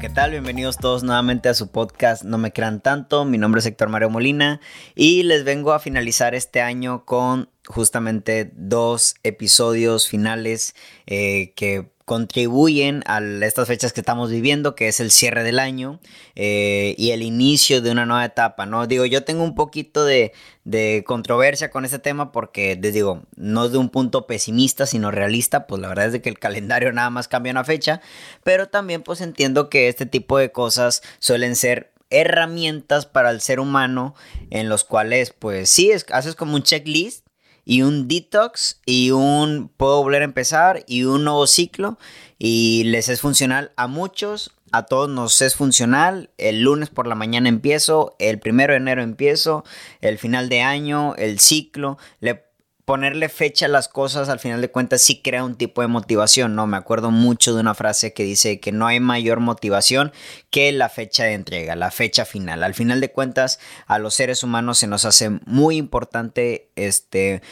¿qué tal? Bienvenidos todos nuevamente a su podcast No me crean tanto. Mi nombre es Héctor Mario Molina y les vengo a finalizar este año con justamente dos episodios finales eh, que contribuyen a estas fechas que estamos viviendo, que es el cierre del año eh, y el inicio de una nueva etapa, ¿no? Digo, yo tengo un poquito de, controversia con este tema porque, les digo, no es de un punto pesimista, sino realista, pues la verdad es de que el calendario nada más cambia una fecha, pero también pues entiendo que este tipo de cosas suelen ser herramientas para el ser humano en los cuales pues sí, es, haces como un checklist y un detox y un puedo volver a empezar y un nuevo ciclo y les es funcional a muchos, a todos nos es funcional. El lunes por la mañana empiezo, el primero de enero empiezo, el final de año, el ciclo. Le ponerle fecha a las cosas al final de cuentas sí crea un tipo de motivación, ¿no? Me acuerdo mucho de una frase que dice que no hay mayor motivación que la fecha de entrega, la fecha final. Al final de cuentas a los seres humanos se nos hace muy importante este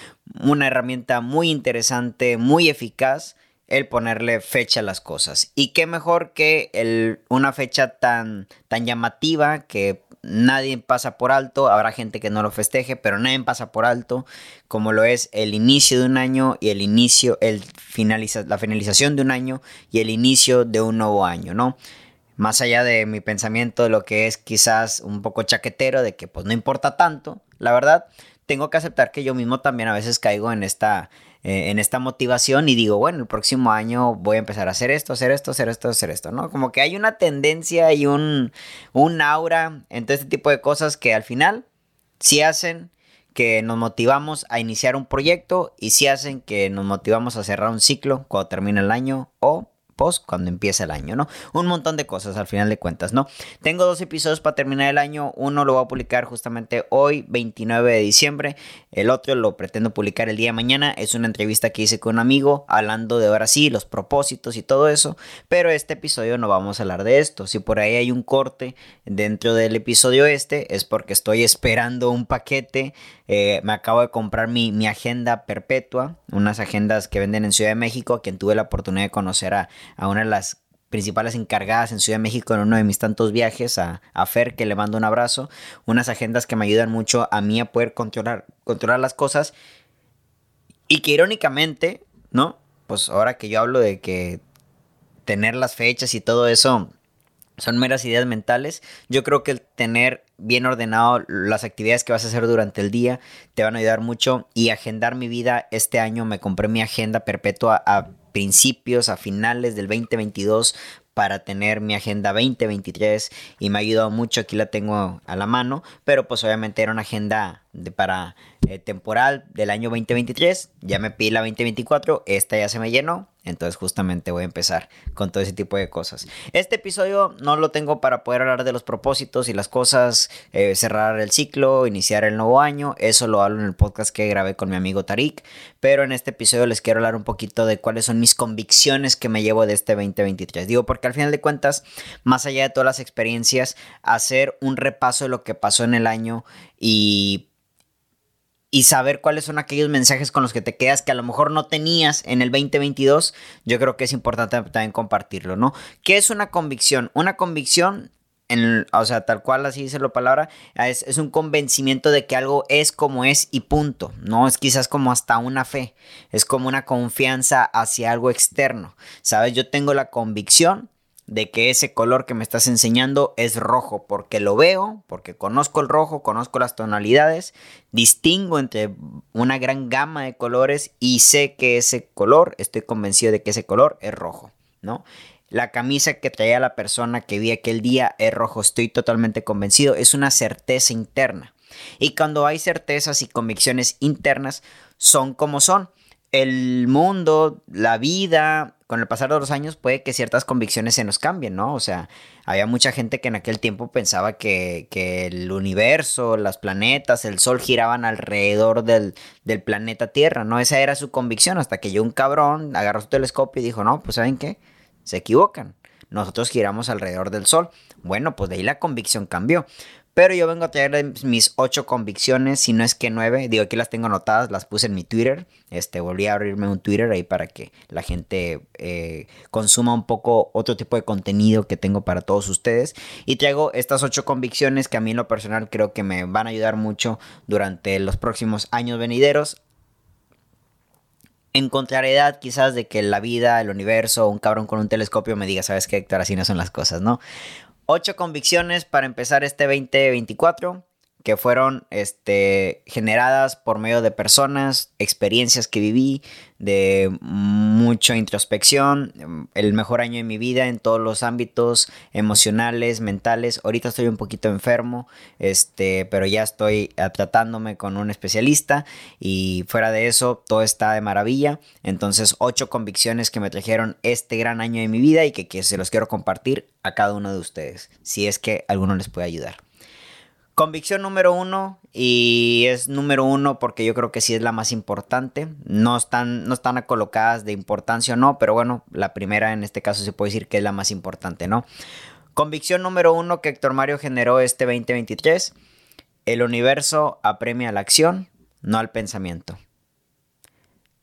una herramienta muy interesante, muy eficaz el ponerle fecha a las cosas. Y qué mejor que el, una fecha tan, tan llamativa que nadie pasa por alto, habrá gente que no lo festeje, pero nadie pasa por alto, como lo es el inicio de un año y el inicio, el finaliza, la finalización de un año y el inicio de un nuevo año, ¿no? Más allá de mi pensamiento de lo que es quizás un poco chaquetero, de que pues no importa tanto, la verdad, tengo que aceptar que yo mismo también a veces caigo en esta, eh, en esta motivación y digo, bueno, el próximo año voy a empezar a hacer esto, hacer esto, hacer esto, hacer esto, ¿no? Como que hay una tendencia y un, un aura en todo este tipo de cosas que al final sí hacen que nos motivamos a iniciar un proyecto y sí hacen que nos motivamos a cerrar un ciclo cuando termina el año o post cuando empieza el año, ¿no? Un montón de cosas al final de cuentas, ¿no? Tengo dos episodios para terminar el año. Uno lo voy a publicar justamente hoy, 29 de diciembre. El otro lo pretendo publicar el día de mañana. Es una entrevista que hice con un amigo hablando de ahora sí, los propósitos y todo eso. Pero este episodio no vamos a hablar de esto. Si por ahí hay un corte dentro del episodio este, es porque estoy esperando un paquete eh, me acabo de comprar mi, mi, agenda perpetua, unas agendas que venden en Ciudad de México, quien tuve la oportunidad de conocer a, a una de las principales encargadas en Ciudad de México en uno de mis tantos viajes, a, a, Fer, que le mando un abrazo, unas agendas que me ayudan mucho a mí a poder controlar, controlar las cosas y que irónicamente, ¿no? Pues ahora que yo hablo de que tener las fechas y todo eso son meras ideas mentales. Yo creo que el tener bien ordenado las actividades que vas a hacer durante el día te van a ayudar mucho y agendar mi vida este año me compré mi agenda perpetua a principios, a finales del 2022 para tener mi agenda 2023 y me ha ayudado mucho, aquí la tengo a la mano, pero pues obviamente era una agenda de, para eh, temporal del año 2023, ya me pide la 2024, esta ya se me llenó, entonces justamente voy a empezar con todo ese tipo de cosas. Este episodio no lo tengo para poder hablar de los propósitos y las cosas, eh, cerrar el ciclo, iniciar el nuevo año, eso lo hablo en el podcast que grabé con mi amigo Tarik, pero en este episodio les quiero hablar un poquito de cuáles son mis convicciones que me llevo de este 2023. Digo, porque al final de cuentas, más allá de todas las experiencias, hacer un repaso de lo que pasó en el año y y saber cuáles son aquellos mensajes con los que te quedas que a lo mejor no tenías en el 2022, yo creo que es importante también compartirlo, ¿no? ¿Qué es una convicción? Una convicción, en, o sea, tal cual así dice la palabra, es, es un convencimiento de que algo es como es y punto, no es quizás como hasta una fe, es como una confianza hacia algo externo, ¿sabes? Yo tengo la convicción de que ese color que me estás enseñando es rojo, porque lo veo, porque conozco el rojo, conozco las tonalidades, distingo entre una gran gama de colores y sé que ese color, estoy convencido de que ese color es rojo, ¿no? La camisa que traía la persona que vi aquel día es rojo, estoy totalmente convencido, es una certeza interna. Y cuando hay certezas y convicciones internas, son como son. El mundo, la vida, con el pasar de los años puede que ciertas convicciones se nos cambien, ¿no? O sea, había mucha gente que en aquel tiempo pensaba que, el universo, las planetas, el sol giraban alrededor del, del, planeta Tierra, ¿no? Esa era su convicción hasta que yo un cabrón agarró su telescopio y dijo, no, pues ¿saben qué? Se equivocan. Nosotros giramos alrededor del sol. Bueno, pues de ahí la convicción cambió. Pero yo vengo a traer mis ocho convicciones, si no es que nueve. Digo, aquí las tengo anotadas, las puse en mi Twitter. Este, volví a abrirme un Twitter ahí para que la gente eh, consuma un poco otro tipo de contenido que tengo para todos ustedes. Y traigo estas ocho convicciones que a mí en lo personal creo que me van a ayudar mucho durante los próximos años venideros en contrariedad quizás de que la vida, el universo, un cabrón con un telescopio me diga, sabes qué, Héctor, así no son las cosas, ¿no? Ocho convicciones para empezar este 2024 que fueron este, generadas por medio de personas, experiencias que viví, de mucha introspección, el mejor año de mi vida en todos los ámbitos emocionales, mentales. Ahorita estoy un poquito enfermo, este, pero ya estoy tratándome con un especialista y fuera de eso todo está de maravilla. Entonces, ocho convicciones que me trajeron este gran año de mi vida y que, que se los quiero compartir a cada uno de ustedes, si es que alguno les puede ayudar. Convicción número uno, y es número uno porque yo creo que sí es la más importante. No están, no están colocadas de importancia o no, pero bueno, la primera en este caso se puede decir que es la más importante, ¿no? Convicción número uno que Héctor Mario generó este 2023. El universo apremia la acción, no al pensamiento.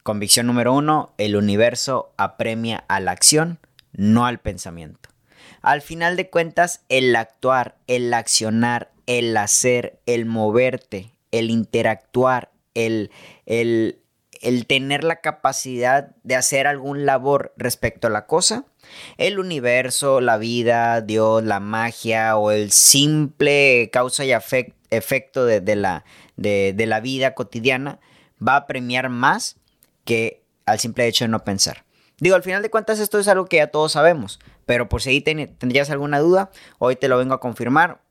Convicción número uno, el universo apremia a la acción, no al pensamiento. Al final de cuentas, el actuar, el accionar, el hacer, el moverte, el interactuar, el, el, el tener la capacidad de hacer algún labor respecto a la cosa, el universo, la vida, Dios, la magia o el simple causa y efecto de, la, de, la vida cotidiana va a premiar más que al simple hecho de no pensar. Digo, al final de cuentas esto es algo que ya todos sabemos, pero por si ahí tendrías alguna duda, hoy te lo vengo a confirmar.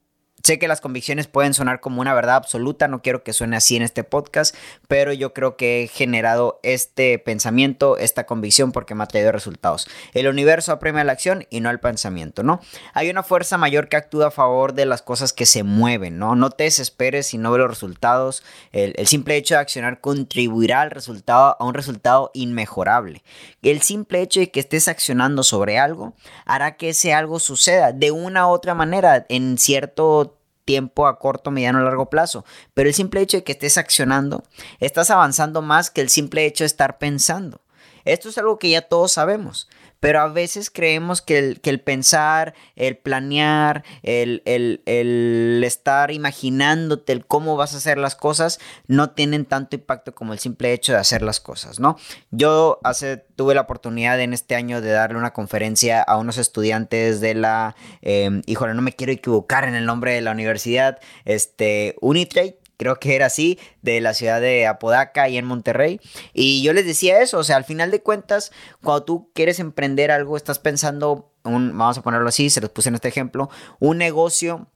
Sé que las convicciones pueden sonar como una verdad absoluta, no quiero que suene así en este podcast, pero yo creo que he generado este pensamiento, esta convicción porque me ha traído resultados. El universo apremia la acción y no el pensamiento, ¿no? Hay una fuerza mayor que actúa a favor de las cosas que se mueven, ¿no? No te desesperes si no ves los resultados. El, simple hecho de accionar contribuirá al resultado, a un resultado inmejorable. El simple hecho de que estés accionando sobre algo hará que ese algo suceda de una u otra manera en cierto tiempo a corto, mediano o largo plazo. Pero el simple hecho de que estés accionando, estás avanzando más que el simple hecho de estar pensando. Esto es algo que ya todos sabemos. Pero a veces creemos que el, que el pensar, el planear, el, el, estar imaginándote el cómo vas a hacer las cosas no tienen tanto impacto como el simple hecho de hacer las cosas, ¿no? Yo hace, tuve la oportunidad en este año de darle una conferencia a unos estudiantes de la, eh, híjole, no me quiero equivocar en el nombre de la universidad, este, Unitrade creo que era así, de la ciudad de Apodaca y en Monterrey. Y yo les decía eso, o sea, al final de cuentas, cuando tú quieres emprender algo, estás pensando, un, vamos a ponerlo así, se los puse en este ejemplo, un negocio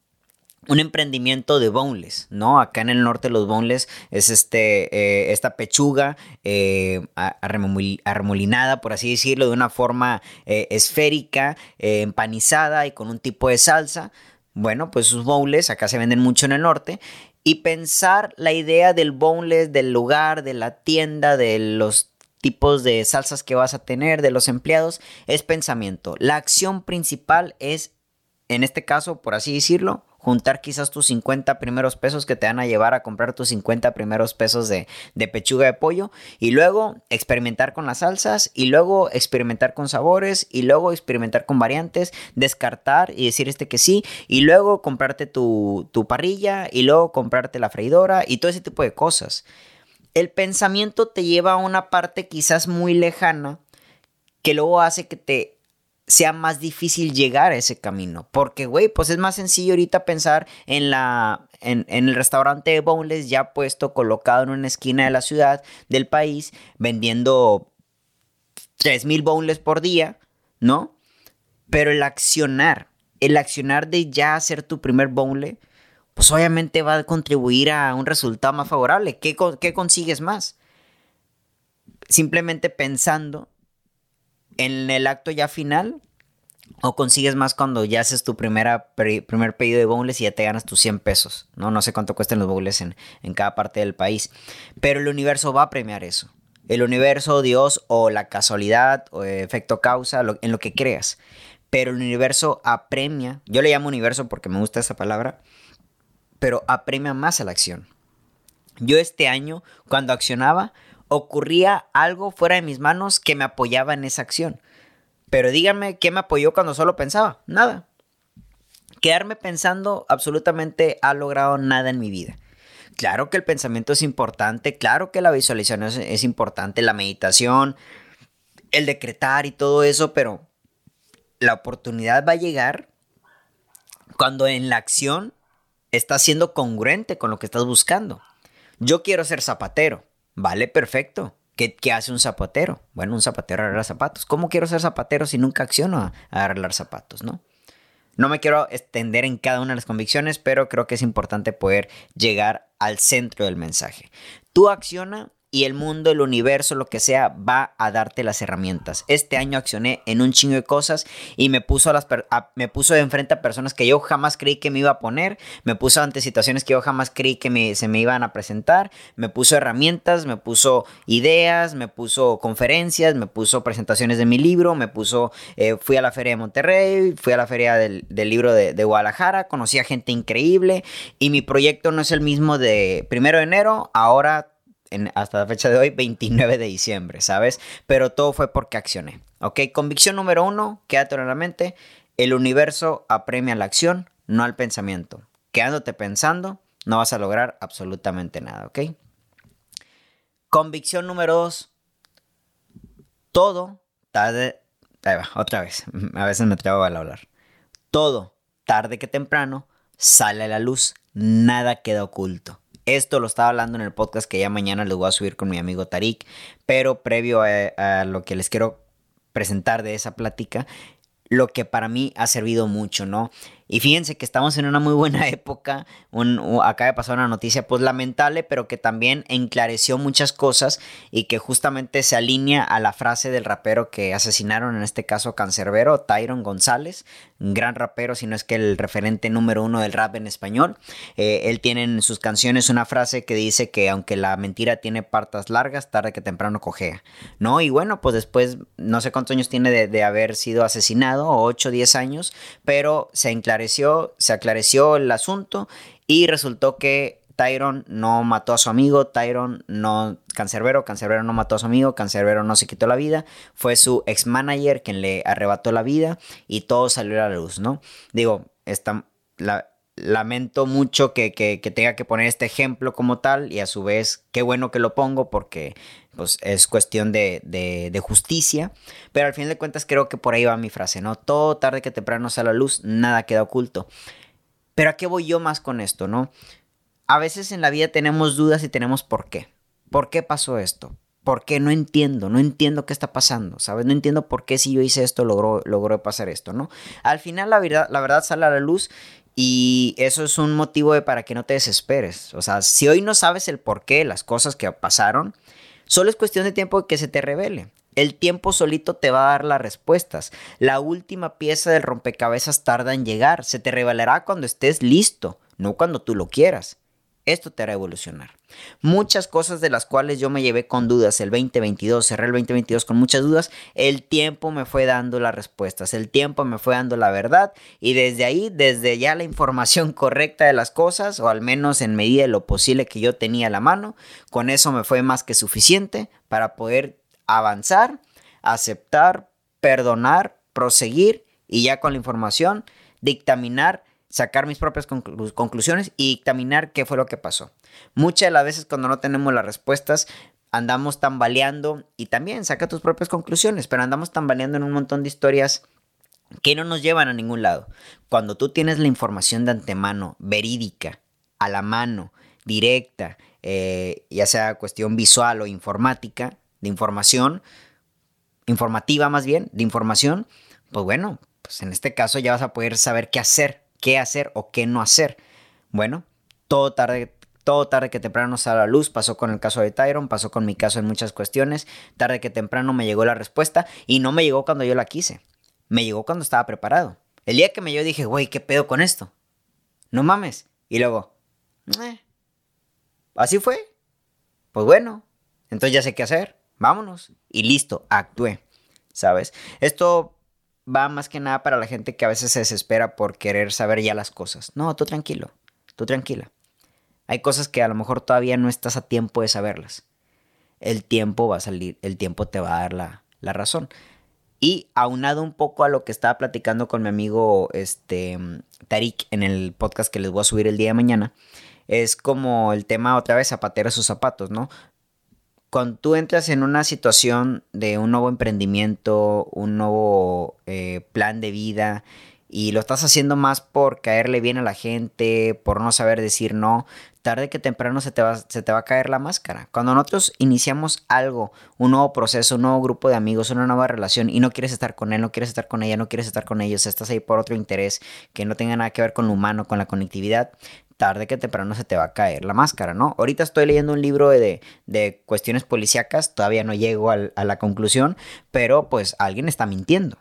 un emprendimiento de boneless, ¿no? Acá en el norte los boneless es este, eh, esta pechuga eh, arremolinada, por así decirlo, de una forma eh, esférica, empanizada y con un tipo de salsa. Bueno, pues sus bowls acá se venden mucho en el norte y pensar la idea del boneless, del lugar, de la tienda, de los tipos de salsas que vas a tener, de los empleados, es pensamiento. La acción principal es, en este caso, por así decirlo, juntar quizás tus 50 primeros pesos que te van a llevar a comprar tus 50 primeros pesos de, pechuga de pollo y luego experimentar con las salsas y luego experimentar con sabores y luego experimentar con variantes, descartar y decir este que sí y luego comprarte tu, tu parrilla y luego comprarte la freidora y todo ese tipo de cosas. El pensamiento te lleva a una parte quizás muy lejana que luego hace que te sea más difícil llegar a ese camino. Porque, güey, pues es más sencillo ahorita pensar en la. En, el restaurante de Boneless ya puesto, colocado en una esquina de la ciudad, del país, vendiendo 3000 Boneless por día, ¿no? Pero el accionar, el accionar de ya hacer tu primer Boneless, pues obviamente va a contribuir a un resultado más favorable. ¿Qué, qué consigues más? Simplemente pensando en el acto ya final o consigues más cuando ya haces tu primera, primer pedido de bowls y ya te ganas tus 100 pesos, ¿no? No sé cuánto cuestan los bowls en, en cada parte del país. Pero el universo va a premiar eso. El universo, Dios o la casualidad o efecto causa, en lo que creas. Pero el universo apremia, yo le llamo universo porque me gusta esa palabra, pero apremia más a la acción. Yo este año, cuando accionaba, ocurría algo fuera de mis manos que me apoyaba en esa acción. Pero díganme, ¿qué me apoyó cuando solo pensaba? Nada. Quedarme pensando absolutamente ha logrado nada en mi vida. Claro que el pensamiento es importante, claro que la visualización es, importante, la meditación, el decretar y todo eso, pero la oportunidad va a llegar cuando en la acción estás siendo congruente con lo que estás buscando. Yo quiero ser zapatero, vale, perfecto. ¿Qué, hace un zapatero? Bueno, un zapatero arregla zapatos. ¿Cómo quiero ser zapatero si nunca acciono a, a arreglar zapatos, no? No me quiero extender en cada una de las convicciones, pero creo que es importante poder llegar al centro del mensaje. Tú acciona y el mundo, el universo, lo que sea, va a darte las herramientas. Este año accioné en un chingo de cosas y me puso, a las me puso de enfrente a personas que yo jamás creí que me iba a poner, me puso ante situaciones que yo jamás creí que se me iban a presentar, me puso herramientas, me puso ideas, me puso conferencias, me puso presentaciones de mi libro, me puso, eh, fui a la feria de Monterrey, fui a la feria del, libro de, de Guadalajara, conocí a gente increíble y mi proyecto no es el mismo de primero de enero, ahora hasta la fecha de hoy, 29 de diciembre, ¿sabes? Pero todo fue porque accioné. ¿Ok? Convicción número uno, quédate en la mente. El universo apremia la acción, no al pensamiento. Quedándote pensando, no vas a lograr absolutamente nada, ¿ok? Convicción número dos. Todo tarde. Ahí va, otra vez. A veces me trabo al hablar. Todo, tarde que temprano, sale a la luz. Nada queda oculto. Esto lo estaba hablando en el podcast que ya mañana les voy a subir con mi amigo Tarik, pero previo a, lo que les quiero presentar de esa plática, lo que para mí ha servido mucho, ¿no? Y fíjense que estamos en una muy buena época. Un, acaba de pasar una noticia pues lamentable, pero que también enclareció muchas cosas y que justamente se alinea a la frase del rapero que asesinaron, en este caso Cancerbero, Tyron González, gran rapero, si no es que el referente número uno del rap en español. Eh, él tiene en sus canciones una frase que dice que aunque la mentira tiene partas largas, tarde que temprano cojea, ¿no? Y bueno, pues después, no sé cuántos años tiene de, haber sido asesinado, 8 o 10 años, pero se enclareció se aclareció el asunto y resultó que Tyron no mató a su amigo, Tyron no, Cancerbero, Cancerbero no mató a su amigo, Cancerbero no se quitó la vida, fue su ex manager quien le arrebató la vida y todo salió a la luz, ¿no? Digo, está, la, lamento mucho que, tenga que poner este ejemplo como tal y a su vez qué bueno que lo pongo porque pues, es cuestión de, de, justicia, pero al fin de cuentas creo que por ahí va mi frase, ¿no? Todo tarde que temprano sale a la luz, nada queda oculto. Pero ¿a qué voy yo más con esto, no? A veces en la vida tenemos dudas y tenemos por qué. ¿Por qué pasó esto? ¿Por qué? No entiendo, no entiendo qué está pasando, ¿sabes? No entiendo por qué si yo hice esto logró, logró pasar esto, ¿no? Al final la verdad, la verdad sale a la luz y eso es un motivo de para que no te desesperes. O sea, si hoy no sabes el por qué, las cosas que pasaron, Solo es cuestión de tiempo que se te revele. El tiempo solito te va a dar las respuestas. La última pieza del rompecabezas tarda en llegar. Se te revelará cuando estés listo, no cuando tú lo quieras. Esto te hará evolucionar. Muchas cosas de las cuales yo me llevé con dudas el 2022, cerré el 2022 con muchas dudas, el tiempo me fue dando las respuestas, el tiempo me fue dando la verdad y desde ahí, desde ya la información correcta de las cosas, o al menos en medida de lo posible que yo tenía a la mano, con eso me fue más que suficiente para poder avanzar, aceptar, perdonar, proseguir y ya con la información dictaminar sacar mis propias conclusiones y dictaminar qué fue lo que pasó. Muchas de las veces cuando no tenemos las respuestas, andamos tambaleando y también saca tus propias conclusiones, pero andamos tambaleando en un montón de historias que no nos llevan a ningún lado. Cuando tú tienes la información de antemano, verídica, a la mano, directa, eh, ya sea cuestión visual o informática, de información, informativa más bien, de información, pues bueno, pues en este caso ya vas a poder saber qué hacer qué hacer o qué no hacer. Bueno, todo tarde, todo tarde que temprano sale a la luz. Pasó con el caso de Tyron, pasó con mi caso en muchas cuestiones. Tarde que temprano me llegó la respuesta y no me llegó cuando yo la quise. Me llegó cuando estaba preparado. El día que me llegó dije, güey, ¿qué pedo con esto? No mames. Y luego, eh, así fue. Pues bueno, entonces ya sé qué hacer. Vámonos. Y listo, actué. ¿Sabes? Esto va más que nada para la gente que a veces se desespera por querer saber ya las cosas. No, tú tranquilo. tú tranquila. Hay cosas que a lo mejor todavía no estás a tiempo de saberlas. El tiempo va a salir, el tiempo te va a dar la, la razón. Y aunado un poco a lo que estaba platicando con mi amigo este, Tarik en el podcast que les voy a subir el día de mañana, es como el tema otra vez zapatero a sus zapatos, ¿no? Cuando tú entras en una situación de un nuevo emprendimiento, un nuevo eh, plan de vida, y lo estás haciendo más por caerle bien a la gente, por no saber decir no, tarde que temprano se te, va, se te va a caer la máscara. Cuando nosotros iniciamos algo, un nuevo proceso, un nuevo grupo de amigos, una nueva relación y no quieres estar con él, no quieres estar con ella, no quieres estar con ellos, estás ahí por otro interés que no tenga nada que ver con lo humano, con la conectividad, tarde que temprano se te va a caer la máscara, ¿no? Ahorita estoy leyendo un libro de, de cuestiones policíacas, todavía no llego a la conclusión, pero pues alguien está mintiendo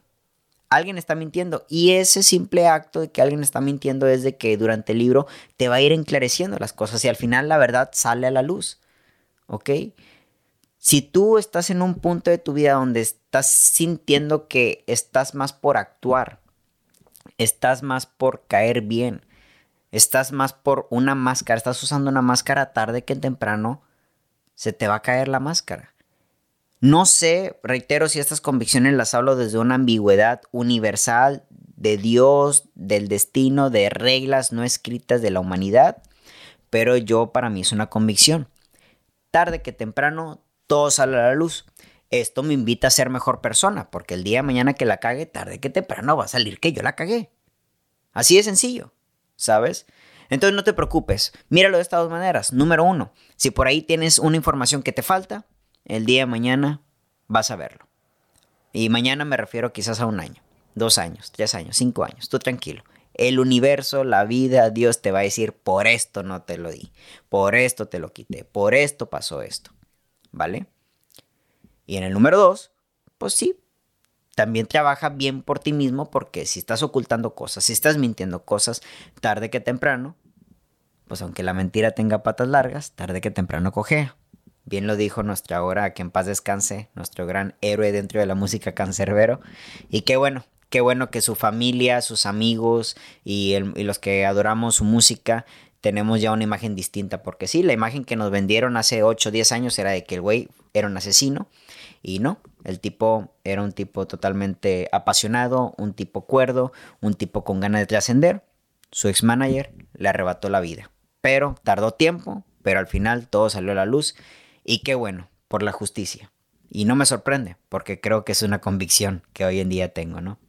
alguien está mintiendo. Y ese simple acto de que alguien está mintiendo es de que durante el libro te va a ir enclareciendo las cosas y al final la verdad sale a la luz. ¿Ok? Si tú estás en un punto de tu vida donde estás sintiendo que estás más por actuar, estás más por caer bien, estás más por una máscara, estás usando una máscara tarde que temprano, se te va a caer la máscara. No sé, reitero, si estas convicciones las hablo desde una ambigüedad universal de Dios, del destino, de reglas no escritas de la humanidad, pero yo para mí es una convicción. Tarde que temprano todo sale a la luz. Esto me invita a ser mejor persona, porque el día de mañana que la cague, tarde que temprano va a salir que yo la cagué. Así de sencillo, ¿sabes? Entonces no te preocupes, míralo de estas dos maneras. Número uno, si por ahí tienes una información que te falta, el día de mañana vas a verlo. Y mañana me refiero quizás a un año, dos años, tres años, cinco años. Tú tranquilo. El universo, la vida, Dios te va a decir, por esto no te lo di, por esto te lo quité, por esto pasó esto. ¿Vale? Y en el número dos, pues sí, también trabaja bien por ti mismo porque si estás ocultando cosas, si estás mintiendo cosas, tarde que temprano, pues aunque la mentira tenga patas largas, tarde que temprano cojea. Bien lo dijo nuestra hora, que en paz descanse, nuestro gran héroe dentro de la música cancerbero. Y qué bueno, qué bueno que su familia, sus amigos y, los que adoramos su música tenemos ya una imagen distinta. Porque sí, la imagen que nos vendieron hace 8 o 10 años era de que el güey era un asesino. Y no, el tipo era un tipo totalmente apasionado, un tipo cuerdo, un tipo con ganas de trascender. Su ex manager le arrebató la vida. Pero tardó tiempo, pero al final todo salió a la luz y qué bueno, por la justicia. Y no me sorprende, porque creo que es una convicción que hoy en día tengo, ¿no?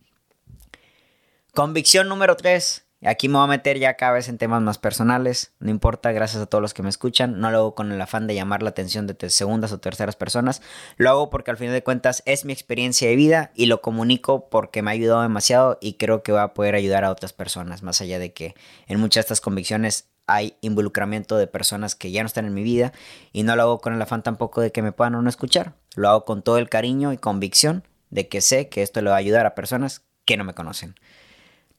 Convicción número 3. Aquí me voy a meter ya cada vez en temas más personales. No importa, gracias a todos los que me escuchan. No lo hago con el afán de llamar la atención de segundas o terceras personas. Lo hago porque al final de cuentas es mi experiencia de vida y lo comunico porque me ha ayudado demasiado y creo que va a poder ayudar a otras personas. Más allá de que en muchas de estas convicciones hay involucramiento de personas que ya no están en mi vida y no lo hago con el afán tampoco de que me puedan o no escuchar. Lo hago con todo el cariño y convicción de que sé que esto le va a ayudar a personas que no me conocen.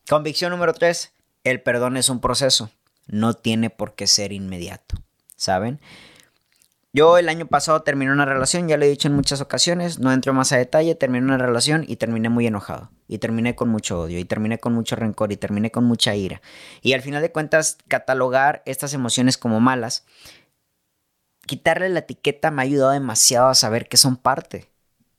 Convicción número 3. El perdón es un proceso. No tiene por qué ser inmediato. ¿Saben? Yo el año pasado terminé una relación, ya lo he dicho en muchas ocasiones, no entro más a detalle, terminé una relación y terminé muy enojado. Y terminé con mucho odio, y terminé con mucho rencor, y terminé con mucha ira. Y al final de cuentas, catalogar estas emociones como malas, quitarle la etiqueta me ha ayudado demasiado a saber que son parte,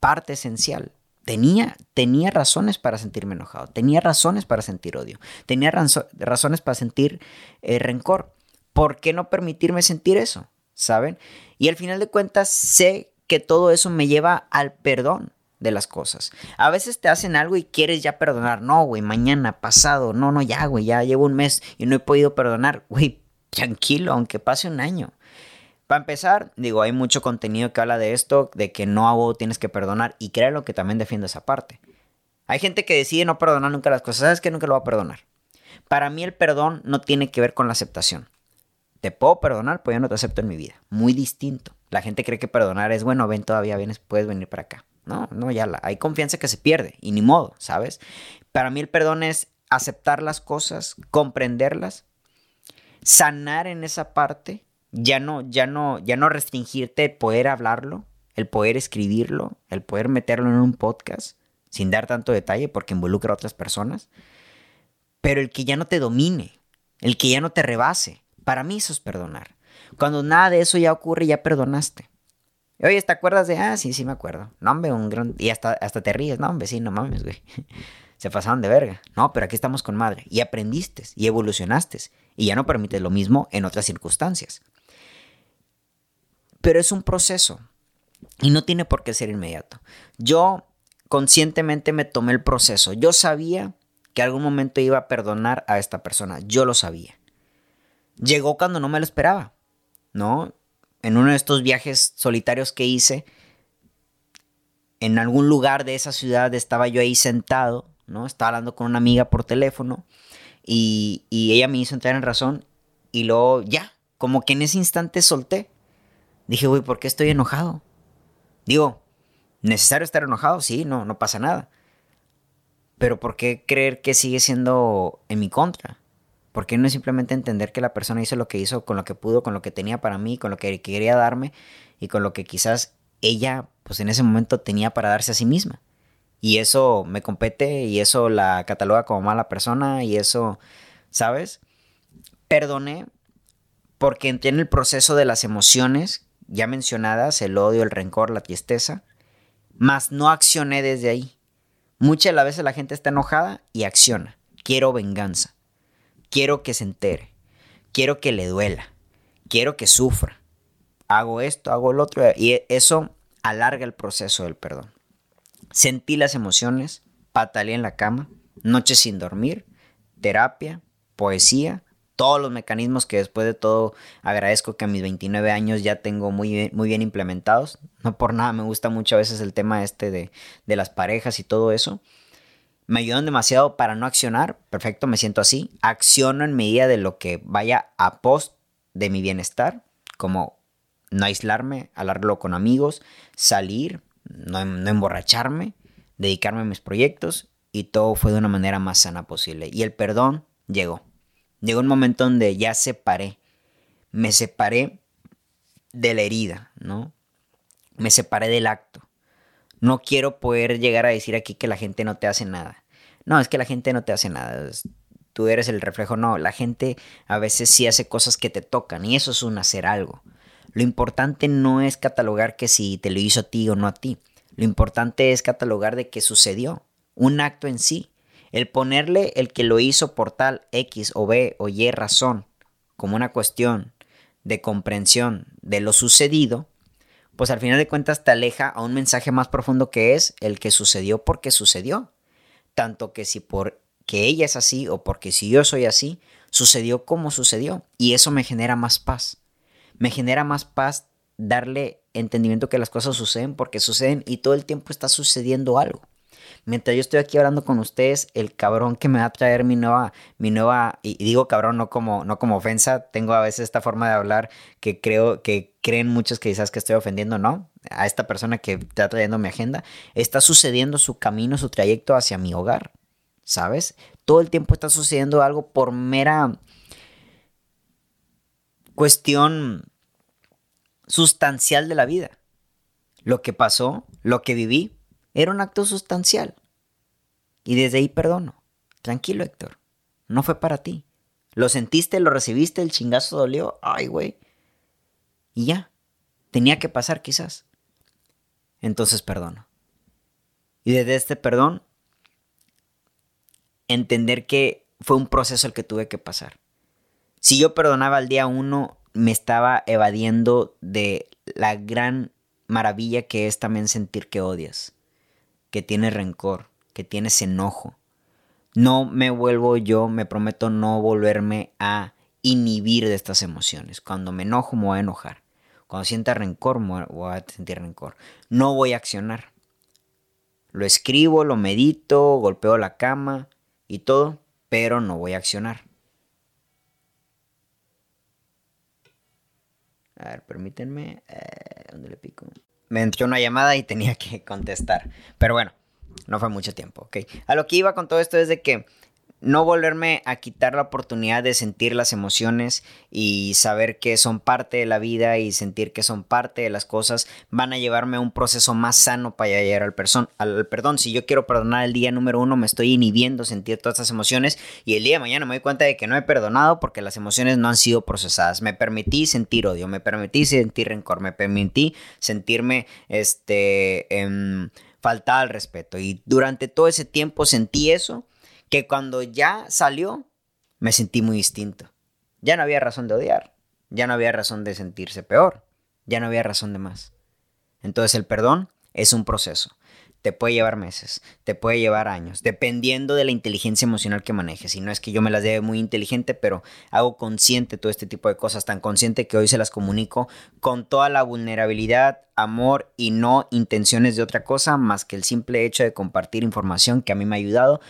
parte esencial. Tenía, tenía razones para sentirme enojado, tenía razones para sentir odio, tenía razones para sentir eh, rencor. ¿Por qué no permitirme sentir eso? ¿saben? Y al final de cuentas sé que todo eso me lleva al perdón de las cosas. A veces te hacen algo y quieres ya perdonar. No, güey, mañana, pasado. No, no, ya, güey, ya llevo un mes y no he podido perdonar. Güey, tranquilo, aunque pase un año. Para empezar, digo, hay mucho contenido que habla de esto, de que no hago, tienes que perdonar y créelo que también defiendo esa parte. Hay gente que decide no perdonar nunca las cosas. ¿Sabes que Nunca lo va a perdonar. Para mí el perdón no tiene que ver con la aceptación te puedo perdonar, pues ya no te acepto en mi vida. Muy distinto. La gente cree que perdonar es, bueno, ven, todavía vienes, puedes venir para acá. No, no, ya la, hay confianza que se pierde y ni modo, ¿sabes? Para mí el perdón es aceptar las cosas, comprenderlas, sanar en esa parte, ya no, ya no, ya no restringirte el poder hablarlo, el poder escribirlo, el poder meterlo en un podcast sin dar tanto detalle porque involucra a otras personas, pero el que ya no te domine, el que ya no te rebase. Para mí eso es perdonar. Cuando nada de eso ya ocurre, ya perdonaste. Oye, ¿te acuerdas de? Ah, sí, sí me acuerdo. No, hombre, un gran... Y hasta, hasta te ríes, no, hombre, sí, no mames, güey. Se pasaban de verga. No, pero aquí estamos con madre. Y aprendiste, y evolucionaste. Y ya no permites lo mismo en otras circunstancias. Pero es un proceso. Y no tiene por qué ser inmediato. Yo conscientemente me tomé el proceso. Yo sabía que algún momento iba a perdonar a esta persona. Yo lo sabía. Llegó cuando no me lo esperaba. ¿No? En uno de estos viajes solitarios que hice, en algún lugar de esa ciudad estaba yo ahí sentado, ¿no? Estaba hablando con una amiga por teléfono y, y ella me hizo entrar en razón y luego ya, como que en ese instante solté. Dije, güey, ¿por qué estoy enojado? Digo, ¿necesario estar enojado? Sí, no, no pasa nada. Pero ¿por qué creer que sigue siendo en mi contra? ¿Por qué no es simplemente entender que la persona hizo lo que hizo con lo que pudo, con lo que tenía para mí, con lo que quería darme y con lo que quizás ella, pues en ese momento tenía para darse a sí misma? Y eso me compete y eso la cataloga como mala persona y eso, ¿sabes? Perdoné porque entré en el proceso de las emociones ya mencionadas, el odio, el rencor, la tristeza, mas no accioné desde ahí. Muchas de las veces la gente está enojada y acciona. Quiero venganza. Quiero que se entere. Quiero que le duela. Quiero que sufra. Hago esto, hago lo otro. Y eso alarga el proceso del perdón. Sentí las emociones, pataleé en la cama, noches sin dormir, terapia, poesía, todos los mecanismos que después de todo agradezco que a mis 29 años ya tengo muy bien, muy bien implementados. No por nada me gusta mucho a veces el tema este de, de las parejas y todo eso. Me ayudan demasiado para no accionar. Perfecto, me siento así. Acciono en medida de lo que vaya a post de mi bienestar, como no aislarme, hablarlo con amigos, salir, no, no emborracharme, dedicarme a mis proyectos y todo fue de una manera más sana posible. Y el perdón llegó Llegó un momento donde ya separé. Me separé de la herida, ¿no? Me separé del acto. No quiero poder llegar a decir aquí que la gente no te hace nada. No, es que la gente no te hace nada. Tú eres el reflejo. No, la gente a veces sí hace cosas que te tocan y eso es un hacer algo. Lo importante no es catalogar que si te lo hizo a ti o no a ti. Lo importante es catalogar de qué sucedió. Un acto en sí. El ponerle el que lo hizo por tal X o B o Y razón como una cuestión de comprensión de lo sucedido, pues al final de cuentas te aleja a un mensaje más profundo que es el que sucedió porque sucedió. Tanto que si por que ella es así o porque si yo soy así, sucedió como sucedió. Y eso me genera más paz. Me genera más paz darle entendimiento que las cosas suceden porque suceden y todo el tiempo está sucediendo algo mientras yo estoy aquí hablando con ustedes, el cabrón que me va a traer mi nueva, mi nueva, y digo cabrón no como, no como ofensa, tengo a veces esta forma de hablar que creo, que creen muchos que quizás que estoy ofendiendo, ¿no? A esta persona que está trayendo mi agenda, está sucediendo su camino, su trayecto hacia mi hogar, ¿sabes? Todo el tiempo está sucediendo algo por mera cuestión sustancial de la vida. Lo que pasó, lo que viví, era un acto sustancial. Y desde ahí perdono. Tranquilo, Héctor. No fue para ti. Lo sentiste, lo recibiste, el chingazo dolió. Ay, güey. Y ya. Tenía que pasar quizás. Entonces perdono. Y desde este perdón, entender que fue un proceso el que tuve que pasar. Si yo perdonaba al día uno, me estaba evadiendo de la gran maravilla que es también sentir que odias que tienes rencor, que tienes enojo. No me vuelvo yo, me prometo no volverme a inhibir de estas emociones. Cuando me enojo me voy a enojar. Cuando sienta rencor me voy a sentir rencor. No voy a accionar. Lo escribo, lo medito, golpeo la cama y todo, pero no voy a accionar. A ver, permítanme. Eh, ¿Dónde le pico? Me entró una llamada y tenía que contestar. Pero bueno, no fue mucho tiempo, ¿ok? A lo que iba con todo esto es de que no volverme a quitar la oportunidad de sentir las emociones y saber que son parte de la vida y sentir que son parte de las cosas van a llevarme a un proceso más sano para llegar al, al perdón. Si yo quiero perdonar el día número uno, me estoy inhibiendo sentir todas estas emociones y el día de mañana me doy cuenta de que no he perdonado porque las emociones no han sido procesadas. Me permití sentir odio, me permití sentir rencor, me permití sentirme este, falta al respeto y durante todo ese tiempo sentí eso que cuando ya salió, me sentí muy distinto. Ya no había razón de odiar, ya no había razón de sentirse peor, ya no había razón de más. Entonces el perdón es un proceso. Te puede llevar meses, te puede llevar años, dependiendo de la inteligencia emocional que manejes. Y no es que yo me las dé muy inteligente, pero hago consciente todo este tipo de cosas, tan consciente que hoy se las comunico con toda la vulnerabilidad, amor y no intenciones de otra cosa más que el simple hecho de compartir información que a mí me ha ayudado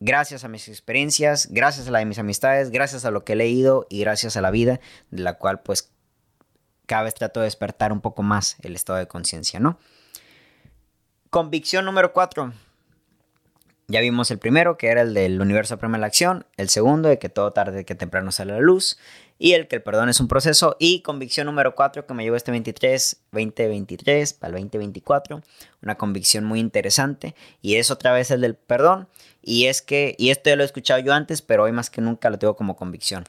gracias a mis experiencias, gracias a la de mis amistades, gracias a lo que he leído y gracias a la vida, de la cual pues cada vez trato de despertar un poco más el estado de conciencia, ¿no? Convicción número 4. Ya vimos el primero, que era el del universo prima la acción, el segundo, de que todo tarde que temprano sale la luz, y el que el perdón es un proceso, y convicción número 4 que me llevó este 23, 2023 para el 2024, una convicción muy interesante, y es otra vez el del perdón, y es que, y esto ya lo he escuchado yo antes, pero hoy más que nunca lo tengo como convicción.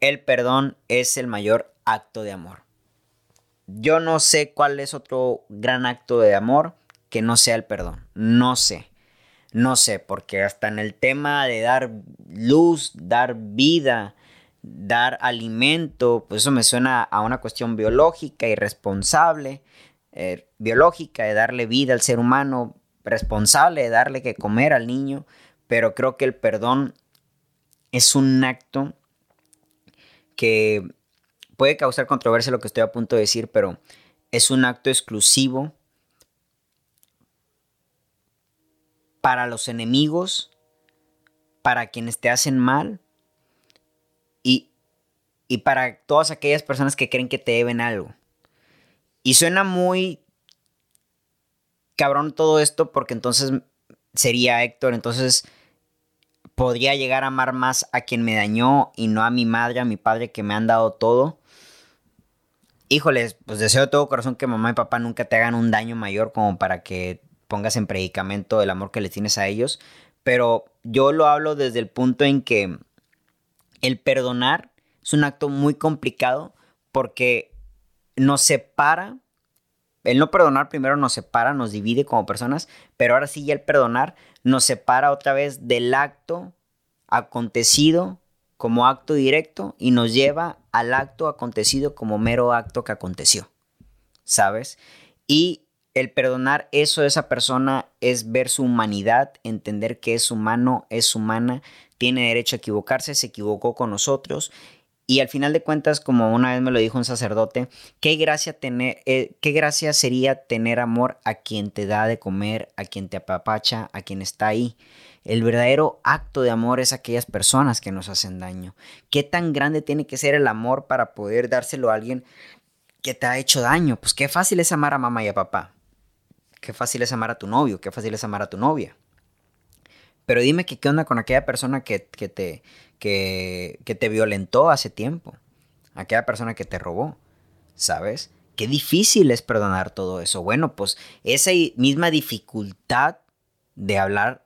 El perdón es el mayor acto de amor. Yo no sé cuál es otro gran acto de amor que no sea el perdón. No sé. No sé, porque hasta en el tema de dar luz, dar vida, dar alimento, pues eso me suena a una cuestión biológica y responsable, eh, biológica de darle vida al ser humano, responsable de darle que comer al niño, pero creo que el perdón es un acto que puede causar controversia lo que estoy a punto de decir, pero es un acto exclusivo para los enemigos, para quienes te hacen mal y para todas aquellas personas que creen que te deben algo. Y suena muy cabrón todo esto porque entonces sería Héctor, entonces podría llegar a amar más a quien me dañó y no a mi madre, a mi padre que me han dado todo. Híjoles, pues deseo de todo corazón que mamá y papá nunca te hagan un daño mayor como para que pongas en predicamento el amor que les tienes a ellos. Pero yo lo hablo desde el punto en que el perdonar es un acto muy complicado porque nos separa. El no perdonar primero nos separa, nos divide como personas, pero ahora sí ya el perdonar nos separa otra vez del acto acontecido como acto directo y nos lleva al acto acontecido como mero acto que aconteció, ¿sabes? Y el perdonar eso de esa persona es ver su humanidad, entender que es humano, es humana, tiene derecho a equivocarse, se equivocó con nosotros y al final de cuentas, como una vez me lo dijo un sacerdote, qué gracia, tener, eh, qué gracia sería tener amor a quien te da de comer, a quien te apapacha, a quien está ahí. El verdadero acto de amor es aquellas personas que nos hacen daño. ¿Qué tan grande tiene que ser el amor para poder dárselo a alguien que te ha hecho daño? Pues qué fácil es amar a mamá y a papá. Qué fácil es amar a tu novio, qué fácil es amar a tu novia. Pero dime que qué onda con aquella persona que, te, que, que te violentó hace tiempo. Aquella persona que te robó. ¿Sabes? Qué difícil es perdonar todo eso. Bueno, pues esa misma dificultad de hablar,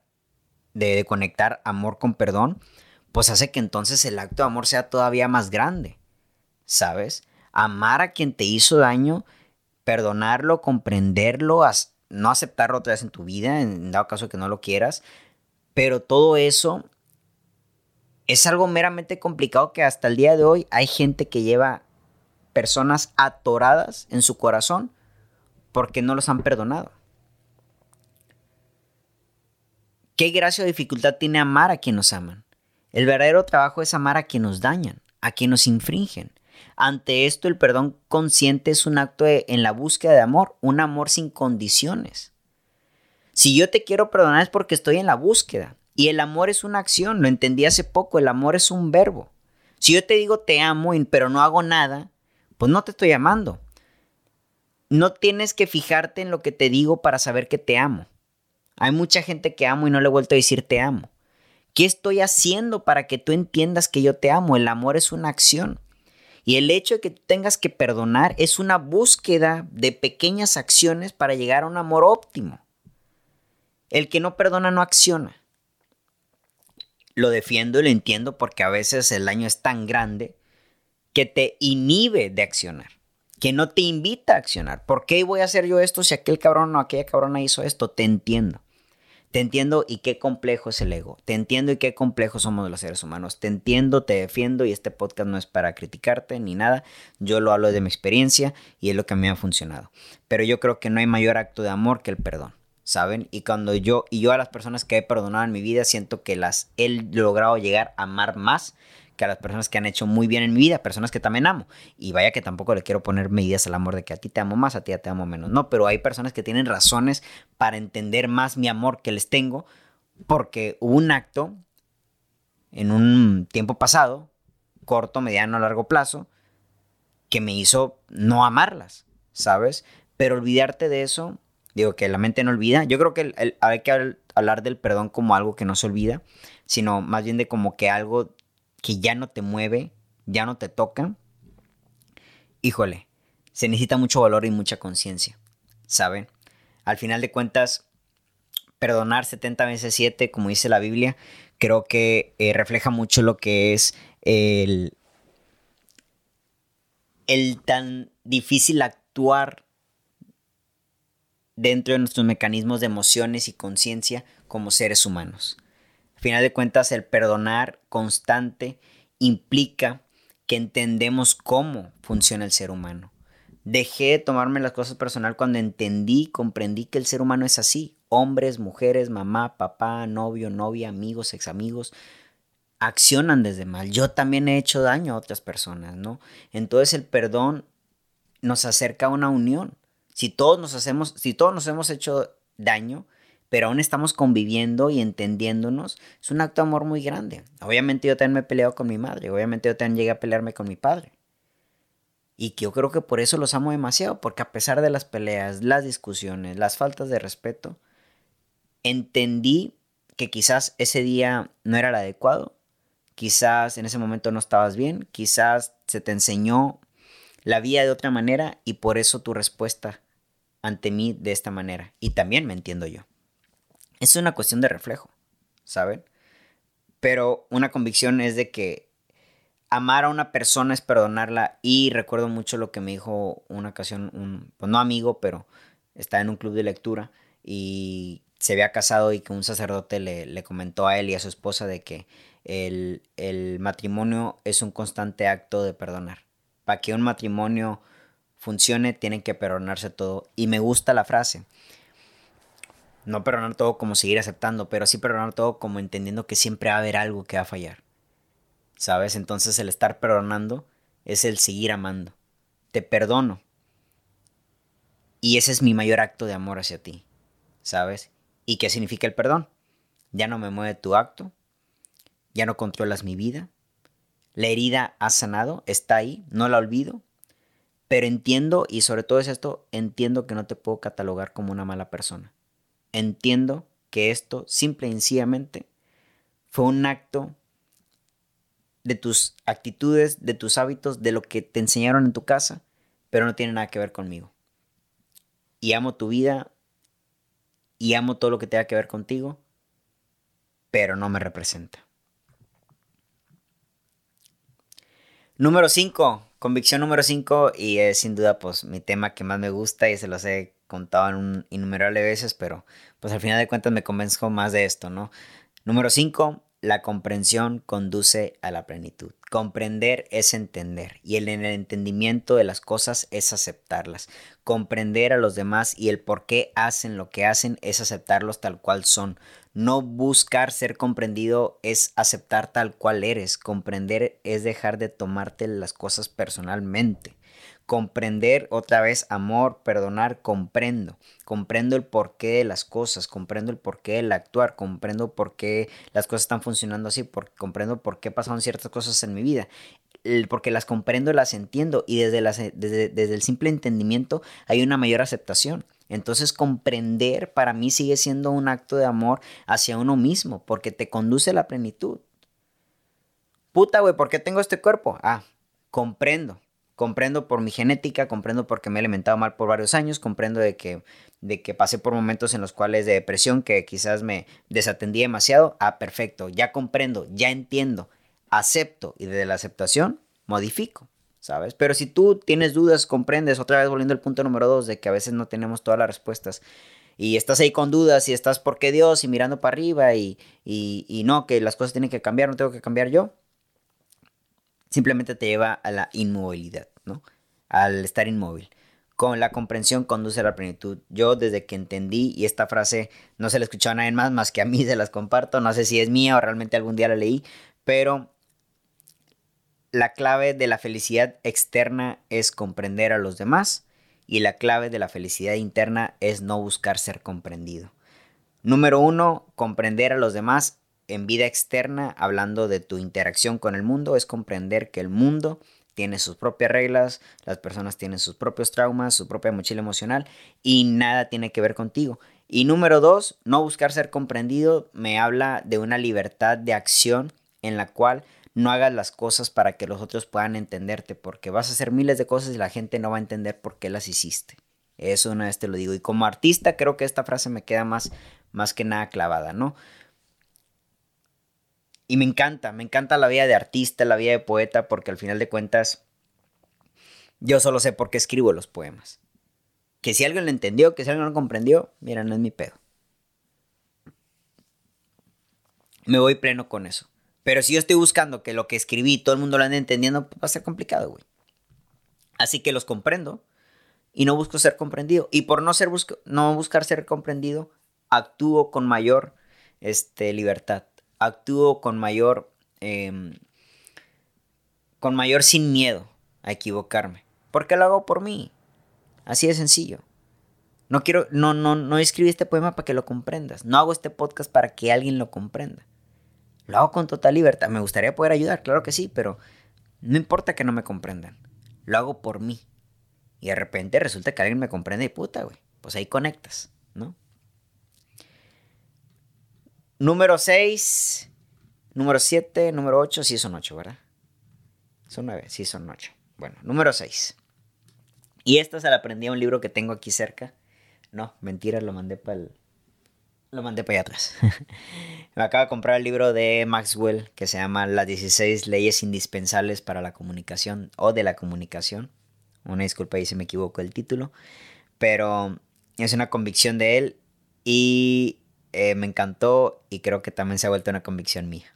de, de conectar amor con perdón, pues hace que entonces el acto de amor sea todavía más grande. ¿Sabes? Amar a quien te hizo daño, perdonarlo, comprenderlo, no aceptarlo otra vez en tu vida, en dado caso que no lo quieras, pero todo eso es algo meramente complicado que hasta el día de hoy hay gente que lleva personas atoradas en su corazón porque no los han perdonado. ¿Qué gracia o dificultad tiene amar a quien nos aman? El verdadero trabajo es amar a quien nos dañan, a quien nos infringen. Ante esto, el perdón consciente es un acto en la búsqueda de amor, un amor sin condiciones. Si yo te quiero perdonar es porque estoy en la búsqueda. Y el amor es una acción, lo entendí hace poco, el amor es un verbo. Si yo te digo te amo, pero no hago nada, pues no te estoy amando. No tienes que fijarte en lo que te digo para saber que te amo. Hay mucha gente que amo y no le he vuelto a decir te amo. ¿Qué estoy haciendo para que tú entiendas que yo te amo? El amor es una acción. Y el hecho de que tú tengas que perdonar es una búsqueda de pequeñas acciones para llegar a un amor óptimo. El que no perdona no acciona. Lo defiendo y lo entiendo porque a veces el daño es tan grande que te inhibe de accionar, que no te invita a accionar. ¿Por qué voy a hacer yo esto si aquel cabrón o aquella cabrona hizo esto? Te entiendo. Te entiendo y qué complejo es el ego. Te entiendo y qué complejo somos los seres humanos. Te entiendo, te defiendo y este podcast no es para criticarte ni nada. Yo lo hablo de mi experiencia y es lo que a mí me ha funcionado. Pero yo creo que no hay mayor acto de amor que el perdón. ¿Saben? Y cuando yo, y yo a las personas que he perdonado en mi vida, siento que las he logrado llegar a amar más que a las personas que han hecho muy bien en mi vida, personas que también amo. Y vaya que tampoco le quiero poner medidas al amor de que a ti te amo más, a ti te amo menos. No, pero hay personas que tienen razones para entender más mi amor que les tengo porque hubo un acto en un tiempo pasado, corto, mediano, largo plazo, que me hizo no amarlas, ¿sabes? Pero olvidarte de eso, digo que la mente no olvida. Yo creo que hay que hablar del perdón como algo que no se olvida, sino más bien de como que algo que ya no te mueve, ya no te toca, híjole, se necesita mucho valor y mucha conciencia, ¿saben? Al final de cuentas, perdonar 70 veces 7, como dice la Biblia, creo que eh, refleja mucho lo que es el, el tan difícil actuar dentro de nuestros mecanismos de emociones y conciencia como seres humanos final de cuentas, el perdonar constante implica que entendemos cómo funciona el ser humano. Dejé de tomarme las cosas personal cuando entendí, comprendí que el ser humano es así. Hombres, mujeres, mamá, papá, novio, novia, amigos, examigos, accionan desde mal. Yo también he hecho daño a otras personas, ¿no? Entonces el perdón nos acerca a una unión. Si todos nos hacemos, si todos nos hemos hecho daño, pero aún estamos conviviendo y entendiéndonos, es un acto de amor muy grande. Obviamente yo también me he peleado con mi madre, obviamente yo también llegué a pelearme con mi padre. Y que yo creo que por eso los amo demasiado, porque a pesar de las peleas, las discusiones, las faltas de respeto, entendí que quizás ese día no era el adecuado, quizás en ese momento no estabas bien, quizás se te enseñó la vida de otra manera y por eso tu respuesta ante mí de esta manera. Y también me entiendo yo. Es una cuestión de reflejo, ¿saben? Pero una convicción es de que amar a una persona es perdonarla y recuerdo mucho lo que me dijo una ocasión un, pues no amigo, pero está en un club de lectura y se había casado y que un sacerdote le, comentó a él y a su esposa de que el, el matrimonio es un constante acto de perdonar. Para que un matrimonio funcione tienen que perdonarse todo y me gusta la frase no perdonar todo como seguir aceptando, pero sí perdonar todo como entendiendo que siempre va a haber algo que va a fallar. ¿Sabes? Entonces el estar perdonando es el seguir amando. Te perdono. Y ese es mi mayor acto de amor hacia ti. ¿Sabes? ¿Y qué significa el perdón? Ya no me mueve tu acto. Ya no controlas mi vida. La herida ha sanado, está ahí, no la olvido. Pero entiendo, y sobre todo es esto, entiendo que no te puedo catalogar como una mala persona entiendo que esto simple y sencillamente fue un acto de tus actitudes, de tus hábitos, de lo que te enseñaron en tu casa, pero no tiene nada que ver conmigo. Y amo tu vida y amo todo lo que tenga que ver contigo, pero no me representa. Número 5, convicción número 5 y es sin duda pues mi tema que más me gusta y se lo sé contaban un innumerables veces, pero pues al final de cuentas me convenzo más de esto, ¿no? Número 5, la comprensión conduce a la plenitud. Comprender es entender y el, el entendimiento de las cosas es aceptarlas. Comprender a los demás y el por qué hacen lo que hacen es aceptarlos tal cual son. No buscar ser comprendido es aceptar tal cual eres. Comprender es dejar de tomarte las cosas personalmente comprender otra vez amor, perdonar, comprendo. Comprendo el porqué de las cosas, comprendo el porqué del actuar, comprendo por qué las cosas están funcionando así, comprendo por qué pasaron ciertas cosas en mi vida. porque las comprendo, las entiendo y desde, desde, el simple entendimiento hay una mayor aceptación. Entonces comprender para mí sigue siendo un acto de amor hacia uno mismo, porque te conduce a la plenitud. Puta, güey, ¿por qué tengo este cuerpo? Ah, comprendo. Comprendo por mi genética, comprendo porque me he alimentado mal por varios años, comprendo de que, de que pasé por momentos en los cuales de depresión que quizás me desatendí demasiado. Ah, perfecto, ya comprendo, ya entiendo, acepto y desde la aceptación modifico. ¿sabes? Pero si tú tienes dudas, comprendes, otra vez volviendo al punto número dos, de que a veces no tenemos todas las respuestas, y estás ahí con dudas y estás porque Dios y mirando para arriba y, y, no, que las cosas tienen que cambiar, no tengo que cambiar yo, simplemente te lleva a la inmovilidad, ¿no? Al estar inmóvil. Con la comprensión conduce a la plenitud. Yo desde que entendí, y esta frase no se la escuchó a nadie más, más que a mí se las comparto, no sé si es mía o realmente algún día la leí, pero la clave de la felicidad externa es comprender a los demás y la clave de la felicidad interna es no buscar ser comprendido. Número uno, comprender a los demás en vida externa, hablando de tu interacción con el mundo, es comprender que el mundo tiene sus propias reglas, las personas tienen sus propios traumas, su propia mochila emocional y nada tiene que ver contigo. Y número dos, no buscar ser comprendido me habla de una libertad de acción en la cual no hagas las cosas para que los otros puedan entenderte, porque vas a hacer miles de cosas y la gente no va a entender por qué las hiciste. Eso una vez te lo digo. Y como artista creo que esta frase me queda más, más que nada clavada, ¿no? Y me encanta, me encanta la vida de artista, la vida de poeta, porque al final de cuentas yo solo sé por qué escribo los poemas. Que si alguien lo entendió, que si alguien lo comprendió, mira, no es mi pedo. Me voy pleno con eso. Pero si yo estoy buscando que lo que escribí todo el mundo lo ande entendiendo, pues va a ser complicado, güey. Así que los comprendo y no busco ser comprendido. Y por no, ser no buscar ser comprendido, actúo con mayor este, libertad. Actúo con mayor... Em, con mayor sin miedo a equivocarme. Porque lo hago por mí. Así de sencillo. No quiero, no, no, no escribí este poema para que lo comprendas. No hago este podcast para que alguien lo comprenda. Lo hago con total libertad. Me gustaría poder ayudar, claro que sí, pero no importa que no me comprendan. Lo hago por mí. Y de repente resulta que alguien me comprende y puta, güey. Pues ahí conectas, ¿no? Número 6, número 7, número 8, sí son 8, ¿verdad? Son 9, sí son 8. Bueno, número 6. Y esta se la aprendí a un libro que tengo aquí cerca. No, mentira, lo mandé para el, lo mandé para allá atrás. Me acabo de comprar el libro de Maxwell que se llama Las 16 leyes indispensables para la comunicación o de la comunicación. Una disculpa ahí si me equivoco el título. Pero es una convicción de él y eh, me encantó y creo que también se ha vuelto una convicción mía.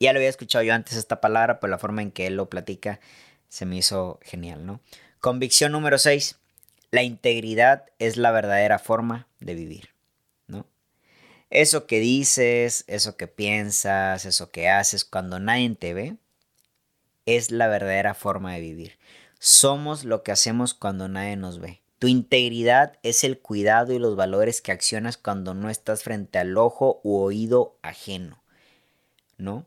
Ya lo había escuchado yo antes esta palabra, pero la forma en que él lo platica se me hizo genial, ¿no? Convicción número 6. La integridad es la verdadera forma de vivir eso que dices, eso que piensas, eso que haces cuando nadie te ve, es la verdadera forma de vivir. Somos lo que hacemos cuando nadie nos ve. Tu integridad es el cuidado y los valores que accionas cuando no estás frente al ojo u oído ajeno, ¿no?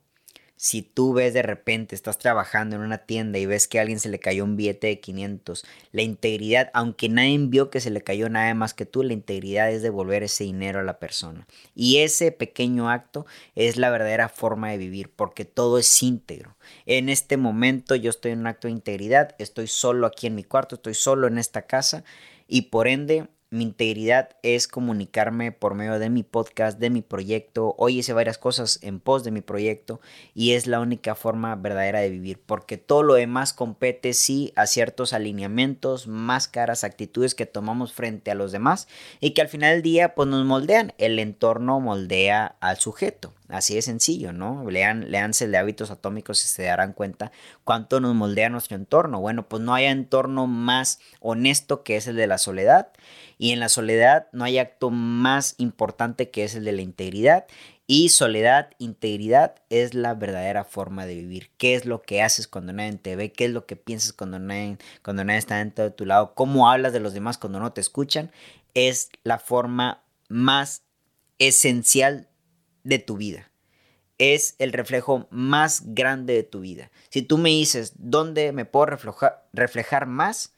Si tú ves de repente, estás trabajando en una tienda y ves que a alguien se le cayó un billete de 500, la integridad, aunque nadie vio que se le cayó nada más que tú, la integridad es devolver ese dinero a la persona. Y ese pequeño acto es la verdadera forma de vivir, porque todo es íntegro. En este momento yo estoy en un acto de integridad, estoy solo aquí en mi cuarto, estoy solo en esta casa y por ende mi integridad es comunicarme por medio de mi podcast, de mi proyecto. Hoy hice varias cosas en pos de mi proyecto y es la única forma verdadera de vivir, porque todo lo demás compete sí a ciertos alineamientos, máscaras, actitudes que tomamos frente a los demás y que al final del día pues nos moldean. El entorno moldea al sujeto. Así de sencillo, ¿no? Lean, leanse de hábitos atómicos y se darán cuenta cuánto nos moldea nuestro entorno. Bueno, pues no hay entorno más honesto que es el de la soledad. Y en la soledad no hay acto más importante que es el de la integridad. Y soledad, integridad es la verdadera forma de vivir. ¿Qué es lo que haces cuando nadie te ve? ¿Qué es lo que piensas cuando nadie, cuando nadie está dentro de tu lado? ¿Cómo hablas de los demás cuando no te escuchan? Es la forma más esencial de tu vida. Es el reflejo más grande de tu vida. Si tú me dices, ¿dónde me puedo reflejar, reflejar más?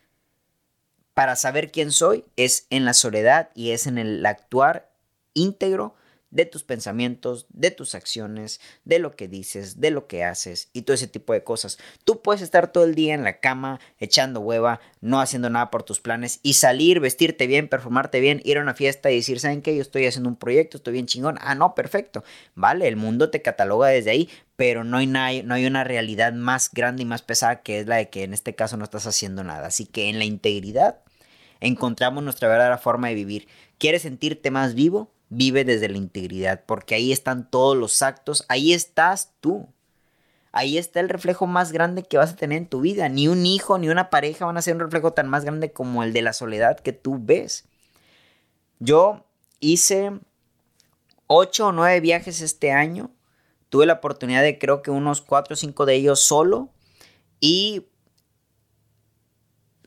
para saber quién soy es en la soledad y es en el actuar íntegro de tus pensamientos, de tus acciones, de lo que dices, de lo que haces y todo ese tipo de cosas. Tú puedes estar todo el día en la cama echando hueva, no haciendo nada por tus planes y salir, vestirte bien, performarte bien, ir a una fiesta y decir, ¿saben qué? Yo estoy haciendo un proyecto, estoy bien chingón. Ah, no, perfecto. Vale, el mundo te cataloga desde ahí, pero no hay, no hay una realidad más grande y más pesada que es la de que en este caso no estás haciendo nada. Así que en la integridad encontramos nuestra verdadera forma de vivir. ¿Quieres sentirte más vivo? Vive desde la integridad, porque ahí están todos los actos, ahí estás tú. Ahí está el reflejo más grande que vas a tener en tu vida. Ni un hijo ni una pareja van a ser un reflejo tan más grande como el de la soledad que tú ves. Yo hice ocho o nueve viajes este año. Tuve la oportunidad de creo que unos cuatro o cinco de ellos solo. Y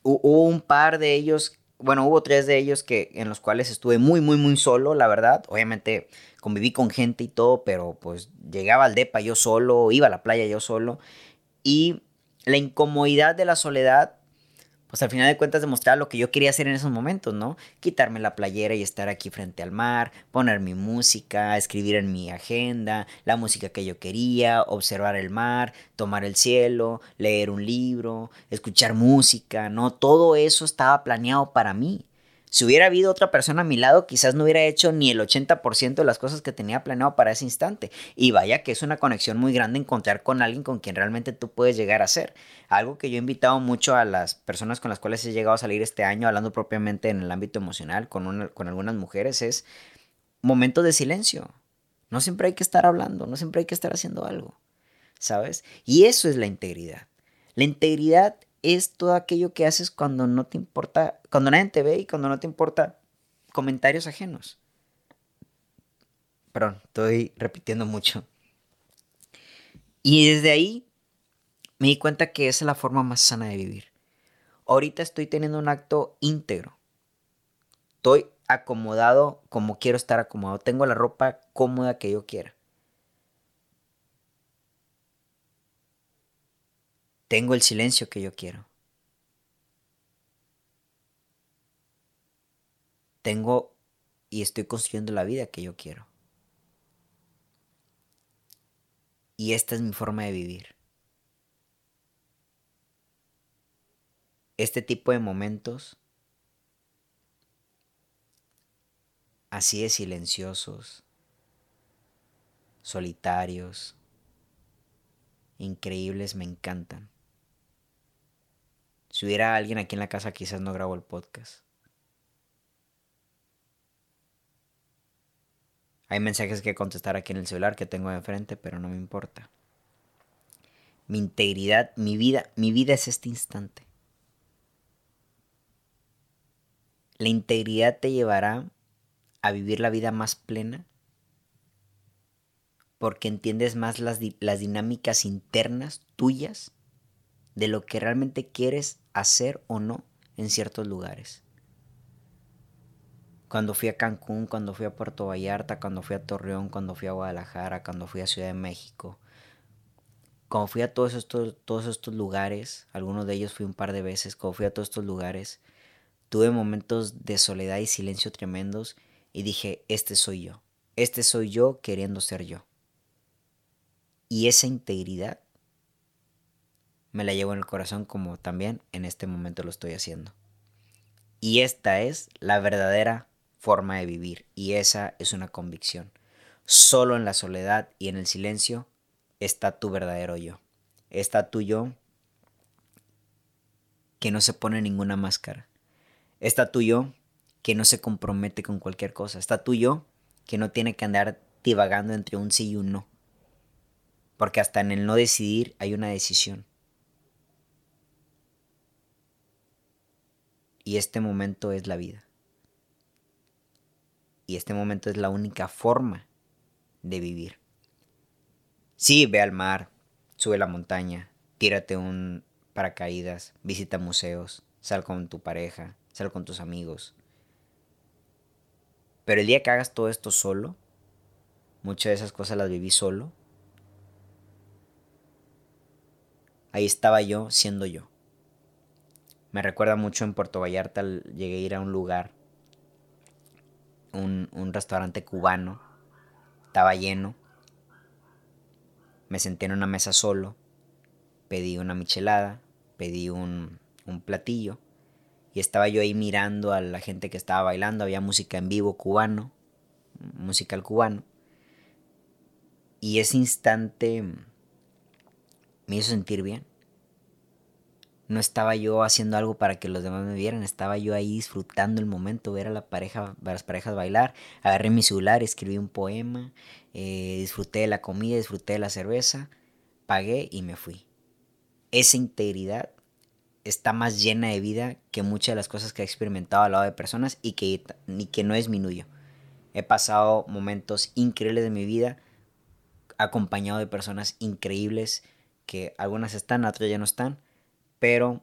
hubo un par de ellos bueno, hubo tres de ellos que, en los cuales estuve muy, muy, muy solo, la verdad. Obviamente conviví con gente y todo, pero pues llegaba al DEPA yo solo, iba a la playa yo solo. Y la incomodidad de la soledad pues al final de cuentas demostrar lo que yo quería hacer en esos momentos, ¿no? Quitarme la playera y estar aquí frente al mar, poner mi música, escribir en mi agenda, la música que yo quería, observar el mar, tomar el cielo, leer un libro, escuchar música, ¿no? Todo eso estaba planeado para mí. Si hubiera habido otra persona a mi lado, quizás no hubiera hecho ni el 80% de las cosas que tenía planeado para ese instante. Y vaya que es una conexión muy grande encontrar con alguien con quien realmente tú puedes llegar a ser. Algo que yo he invitado mucho a las personas con las cuales he llegado a salir este año, hablando propiamente en el ámbito emocional con, con algunas mujeres, es momentos de silencio. No siempre hay que estar hablando, no siempre hay que estar haciendo algo. ¿Sabes? Y eso es la integridad. La integridad es todo aquello que haces cuando no te importa, cuando nadie te ve y cuando no te importa comentarios ajenos. Perdón, estoy repitiendo mucho. Y desde ahí me di cuenta que esa es la forma más sana de vivir. Ahorita estoy teniendo un acto íntegro. Estoy acomodado como quiero estar acomodado. Tengo la ropa cómoda que yo quiera. Tengo el silencio que yo quiero. Tengo y estoy construyendo la vida que yo quiero. Y esta es mi forma de vivir. Este tipo de momentos, así de silenciosos, solitarios, increíbles, me encantan. Si hubiera alguien aquí en la casa, quizás no grabo el podcast. Hay mensajes que contestar aquí en el celular que tengo de frente, pero no me importa. Mi integridad, mi vida, mi vida es este instante. La integridad te llevará a vivir la vida más plena porque entiendes más las, las dinámicas internas tuyas de lo que realmente quieres hacer o no en ciertos lugares. Cuando fui a Cancún, cuando fui a Puerto Vallarta, cuando fui a Torreón, cuando fui a Guadalajara, cuando fui a Ciudad de México, cuando fui a todos estos, todos estos lugares, algunos de ellos fui un par de veces, cuando fui a todos estos lugares, tuve momentos de soledad y silencio tremendos y dije, este soy yo, este soy yo queriendo ser yo. Y esa integridad me la llevo en el corazón como también en este momento lo estoy haciendo. Y esta es la verdadera forma de vivir y esa es una convicción. Solo en la soledad y en el silencio está tu verdadero yo. Está tu yo que no se pone ninguna máscara. Está tu yo que no se compromete con cualquier cosa. Está tu yo que no tiene que andar divagando entre un sí y un no. Porque hasta en el no decidir hay una decisión. Y este momento es la vida. Y este momento es la única forma de vivir. Sí, ve al mar, sube la montaña, tírate un paracaídas, visita museos, sal con tu pareja, sal con tus amigos. Pero el día que hagas todo esto solo, muchas de esas cosas las viví solo. Ahí estaba yo siendo yo Me recuerda mucho en Puerto Vallarta, llegué a ir a un lugar, un, restaurante cubano, estaba lleno, me senté en una mesa solo, pedí una michelada, pedí un, un platillo y estaba yo ahí mirando a la gente que estaba bailando, había música en vivo cubano, musical cubano. Y ese instante me hizo sentir bien. No estaba yo haciendo algo para que los demás me vieran, estaba yo ahí disfrutando el momento, ver a, la pareja, a las parejas bailar. Agarré mi celular, escribí un poema, eh, disfruté de la comida, disfruté de la cerveza, pagué y me fui. Esa integridad está más llena de vida que muchas de las cosas que he experimentado al lado de personas y que, ni que no disminuyo. He pasado momentos increíbles de mi vida acompañado de personas increíbles que algunas están, otras ya no están, pero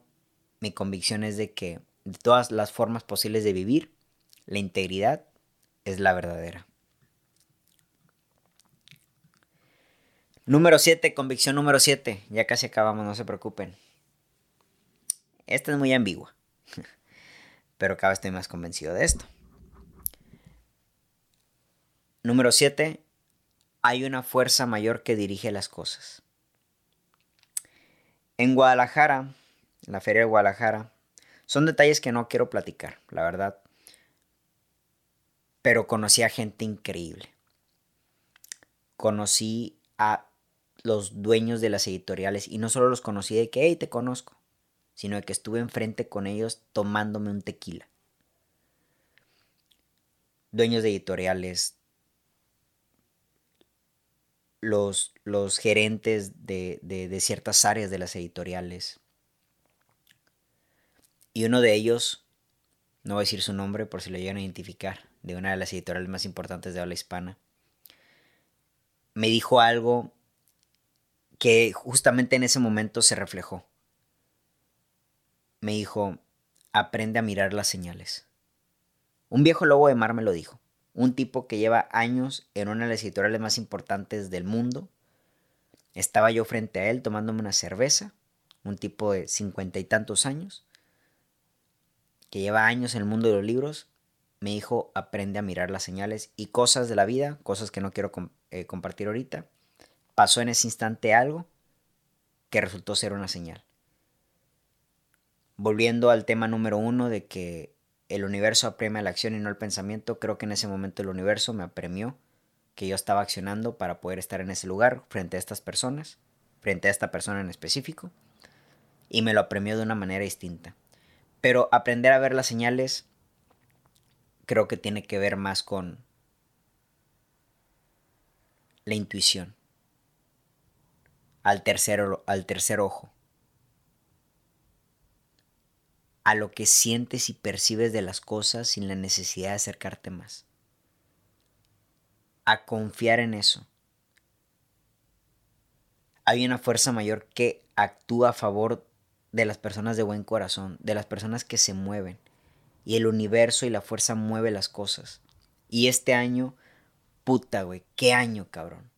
mi convicción es de que de todas las formas posibles de vivir, la integridad es la verdadera. Número 7, convicción número 7. Ya casi acabamos, no se preocupen. Esta es muy ambigua, pero cada vez estoy más convencido de esto. Número 7. Hay una fuerza mayor que dirige las cosas. En Guadalajara, en la feria de Guadalajara, son detalles que no quiero platicar, la verdad. Pero conocí a gente increíble. Conocí a los dueños de las editoriales y no solo los conocí de que, hey, te conozco sino de que estuve enfrente con ellos tomándome un tequila. Dueños de editoriales, los, los gerentes de, de ciertas áreas de las editoriales. Y uno de ellos, no voy a decir su nombre por si lo llegan a identificar, de una de las editoriales más importantes de habla hispana, me dijo algo que justamente en ese momento se reflejó me dijo, aprende a mirar las señales. Un viejo lobo de mar me lo dijo. Un tipo que lleva años en una de las editoriales más importantes del mundo. Estaba yo frente a él tomándome una cerveza. Un tipo de cincuenta y tantos años. Que lleva años en el mundo de los libros. Me dijo, aprende a mirar las señales y cosas de la vida, cosas que no quiero eh, compartir ahorita. Pasó en ese instante algo que resultó ser una señal volviendo al tema número uno de que el universo apremia la acción y no el pensamiento, creo que en ese momento el universo me apremió que yo estaba accionando para poder estar en ese lugar frente a estas personas, frente a esta persona en específico, y me lo apremió de una manera distinta. Pero aprender a ver las señales creo que tiene que ver más con la intuición, al tercer, al tercer ojo a lo que sientes y percibes de las cosas sin la necesidad de acercarte más. A confiar en eso. Hay una fuerza mayor que actúa a favor de las personas de buen corazón, de las personas que se mueven. Y el universo y la fuerza mueve las cosas. Y este año, puta, güey, qué año, cabrón.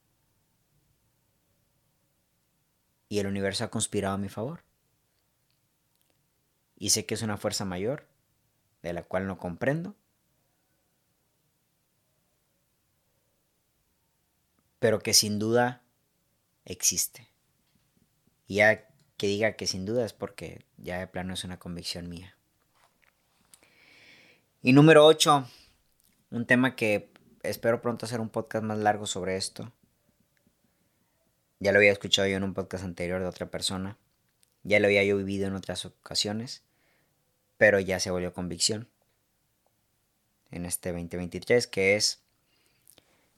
Y el universo ha conspirado a mi favor y sé que es una fuerza mayor, de la cual no comprendo, pero que sin duda existe. Y ya que diga que sin duda es porque ya de plano es una convicción mía. Y número 8, un tema que espero pronto hacer un podcast más largo sobre esto. Ya lo había escuchado yo en un podcast anterior de otra persona. Ya lo había yo vivido en otras ocasiones pero ya se volvió convicción en este 2023, que es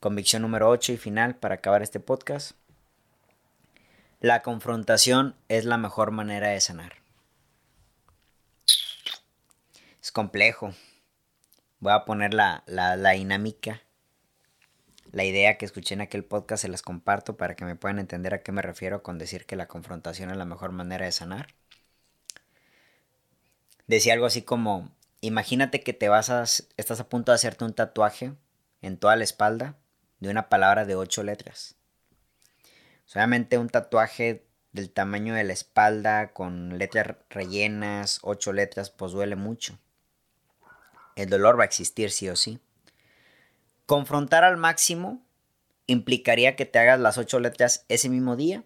convicción número 8 y final para acabar este podcast. La confrontación es la mejor manera de sanar. Es complejo. Voy a poner la, la, dinámica, la idea que escuché en aquel podcast, se las comparto para que me puedan entender a qué me refiero con decir que la confrontación es la mejor manera de sanar decía algo así como, imagínate que te vas a, estás a punto de hacerte un tatuaje en toda la espalda de una palabra de ocho letras. Solamente un tatuaje del tamaño de la espalda con letras rellenas, ocho letras, pues duele mucho. El dolor va a existir sí o sí. Confrontar al máximo implicaría que te hagas las ocho letras ese mismo día,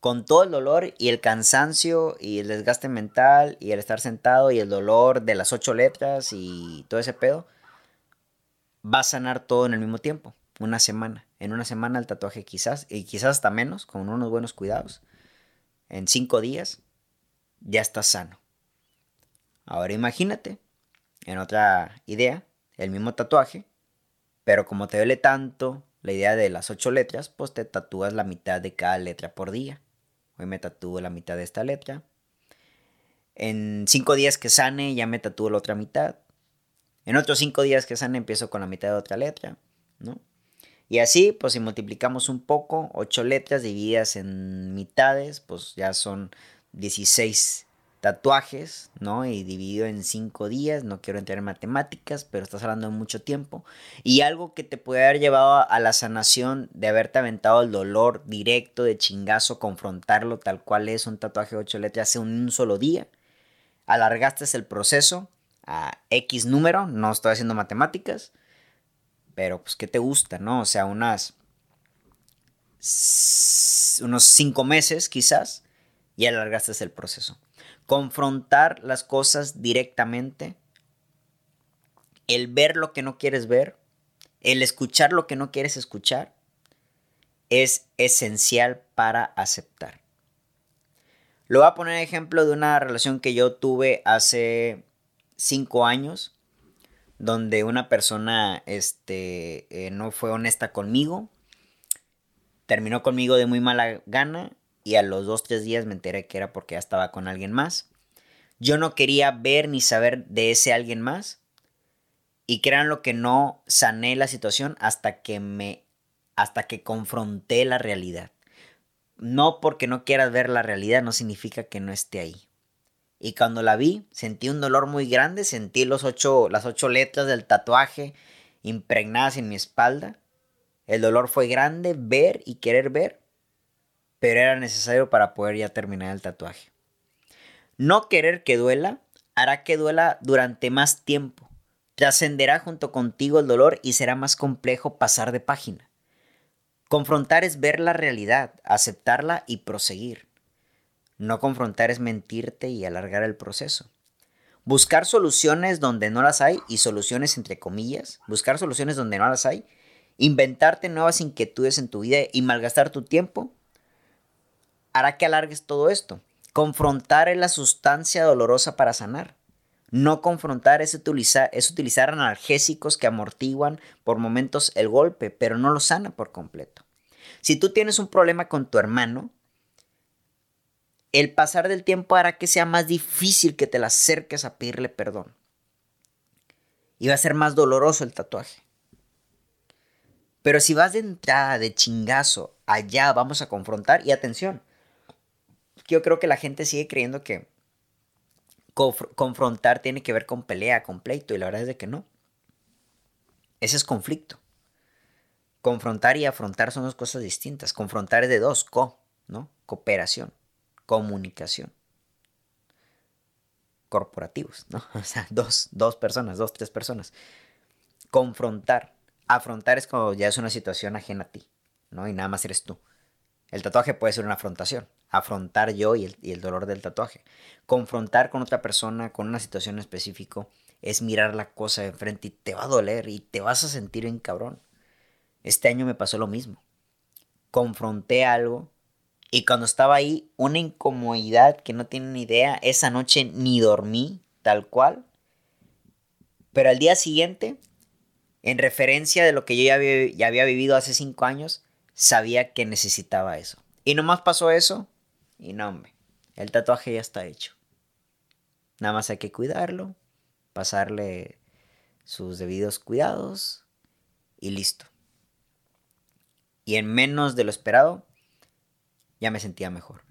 con todo el dolor y el cansancio y el desgaste mental y el estar sentado y el dolor de las ocho letras y todo ese pedo, va a sanar todo en el mismo tiempo, una semana. En una semana el tatuaje quizás, y quizás hasta menos, con unos buenos cuidados, en cinco días, ya estás sano. Ahora imagínate, en otra idea, el mismo tatuaje, pero como te duele tanto la idea de las ocho letras, pues te tatúas la mitad de cada letra por día. Hoy me tatúo la mitad de esta letra. En cinco días que sane ya me tatúo la otra mitad. En otros cinco días que sane empiezo con la mitad de otra letra, ¿no? Y así, pues si multiplicamos un poco, 8 letras divididas en mitades, pues ya son 16 tatuajes, ¿no? Y dividido en 5 días, no quiero entrar en matemáticas, pero estás hablando de mucho tiempo. Y algo que te puede haber llevado a la sanación de haberte aventado el dolor directo de chingazo, confrontarlo tal cual es un tatuaje de 8 letras en un solo día. Alargaste el proceso a X número, no estoy haciendo matemáticas pero pues, ¿qué te gusta, no? O sea, unas... unos cinco meses quizás y alargaste el proceso. Confrontar las cosas directamente, el ver lo que no quieres ver, el escuchar lo que no quieres escuchar, es esencial para aceptar. Lo voy a poner ejemplo de una relación que yo tuve hace cinco años donde una persona este, eh, no fue honesta conmigo, terminó conmigo de muy mala gana y a los dos, tres días me enteré que era porque ya estaba con alguien más. Yo no quería ver ni saber de ese alguien más y crean lo que no sané la situación hasta que me hasta que confronté la realidad. No porque no quieras ver la realidad no significa que no esté ahí. Y cuando la vi, sentí un dolor muy grande, sentí los ocho, las ocho letras del tatuaje impregnadas en mi espalda. El dolor fue grande, ver y querer ver, pero era necesario para poder ya terminar el tatuaje. No querer que duela hará que duela durante más tiempo. Trascenderá junto contigo el dolor y será más complejo pasar de página. Confrontar es ver la realidad, aceptarla y proseguir. No confrontar es mentirte y alargar el proceso. Buscar soluciones donde no las hay y soluciones entre comillas. Buscar soluciones donde no las hay. Inventarte nuevas inquietudes en tu vida y malgastar tu tiempo hará que alargues todo esto. Confrontar es la sustancia dolorosa para sanar. No confrontar es utilizar, analgésicos que amortiguan por momentos el golpe, pero no lo sana por completo. Si tú tienes un problema con tu hermano, el pasar del tiempo hará que sea más difícil que te la acerques a pedirle perdón. Y va a ser más doloroso el tatuaje. Pero si vas de entrada, de chingazo, allá vamos a confrontar. Y atención, yo creo que la gente sigue creyendo que confrontar tiene que ver con pelea, con pleito. Y la verdad es de que no. Ese es conflicto. Confrontar y afrontar son dos cosas distintas. Confrontar es de dos, co, ¿no? Cooperación comunicación. Corporativos, ¿no? O sea, dos, dos personas, dos, tres personas. Confrontar. Afrontar es como ya es una situación ajena a ti, ¿no? Y nada más eres tú. El tatuaje puede ser una afrontación. Afrontar yo y el, y el dolor del tatuaje. Confrontar con otra persona, con una situación específica, es mirar la cosa de enfrente y te va a doler y te vas a sentir en cabrón. Este año me pasó lo mismo. Confronté algo y cuando estaba ahí, una incomodidad que no tienen idea. Esa noche ni dormí, tal cual. Pero al día siguiente, en referencia de lo que yo ya había, vivido hace cinco años, sabía que necesitaba eso. Y nomás pasó eso. Y no, hombre, el tatuaje ya está hecho. Nada más hay que cuidarlo, pasarle sus debidos cuidados y listo. Y en menos de lo esperado, ya me sentía mejor.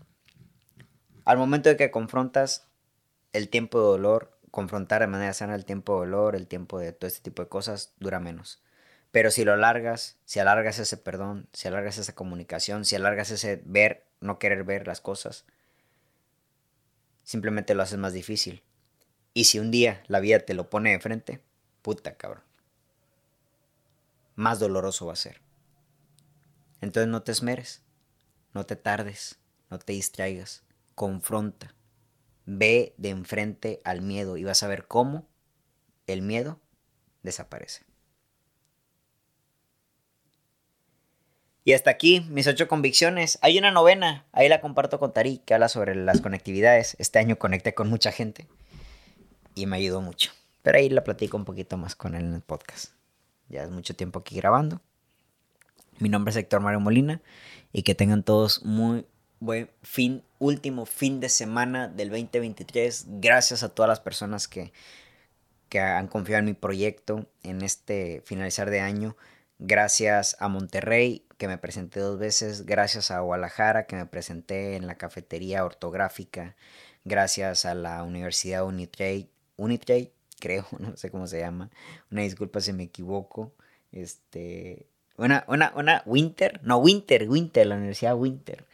Al momento de que confrontas el tiempo de dolor, confrontar de manera sana el tiempo de dolor, el tiempo de todo este tipo de cosas, dura menos. Pero si lo alargas, si alargas ese perdón, si alargas esa comunicación, si alargas ese ver no querer ver las cosas, simplemente lo haces más difícil. Y si un día la vida te lo pone de frente, puta cabrón, más doloroso va a ser. Entonces no te esmeres, no te tardes, no te distraigas, confronta, ve de enfrente al miedo y vas a ver cómo el miedo desaparece. Y hasta aquí mis ocho convicciones. Hay una novena, ahí la comparto con Tari, que habla sobre las conectividades. Este año conecté con mucha gente y me ayudó mucho. Pero ahí la platico un poquito más con él en el podcast. Ya es mucho tiempo aquí grabando. Mi nombre es Héctor Mario Molina y que tengan todos muy buen fin, último fin de semana del 2023. Gracias a todas las personas que, que han confiado en mi proyecto en este finalizar de año. Gracias a Monterrey, que me presenté dos veces. Gracias a Guadalajara, que me presenté en la cafetería ortográfica. Gracias a la Universidad Unitrade, Unitrade, creo, no sé cómo se llama. Una disculpa si me equivoco. Este, una, una, una Winter, no, Winter, Winter, la Universidad Winter.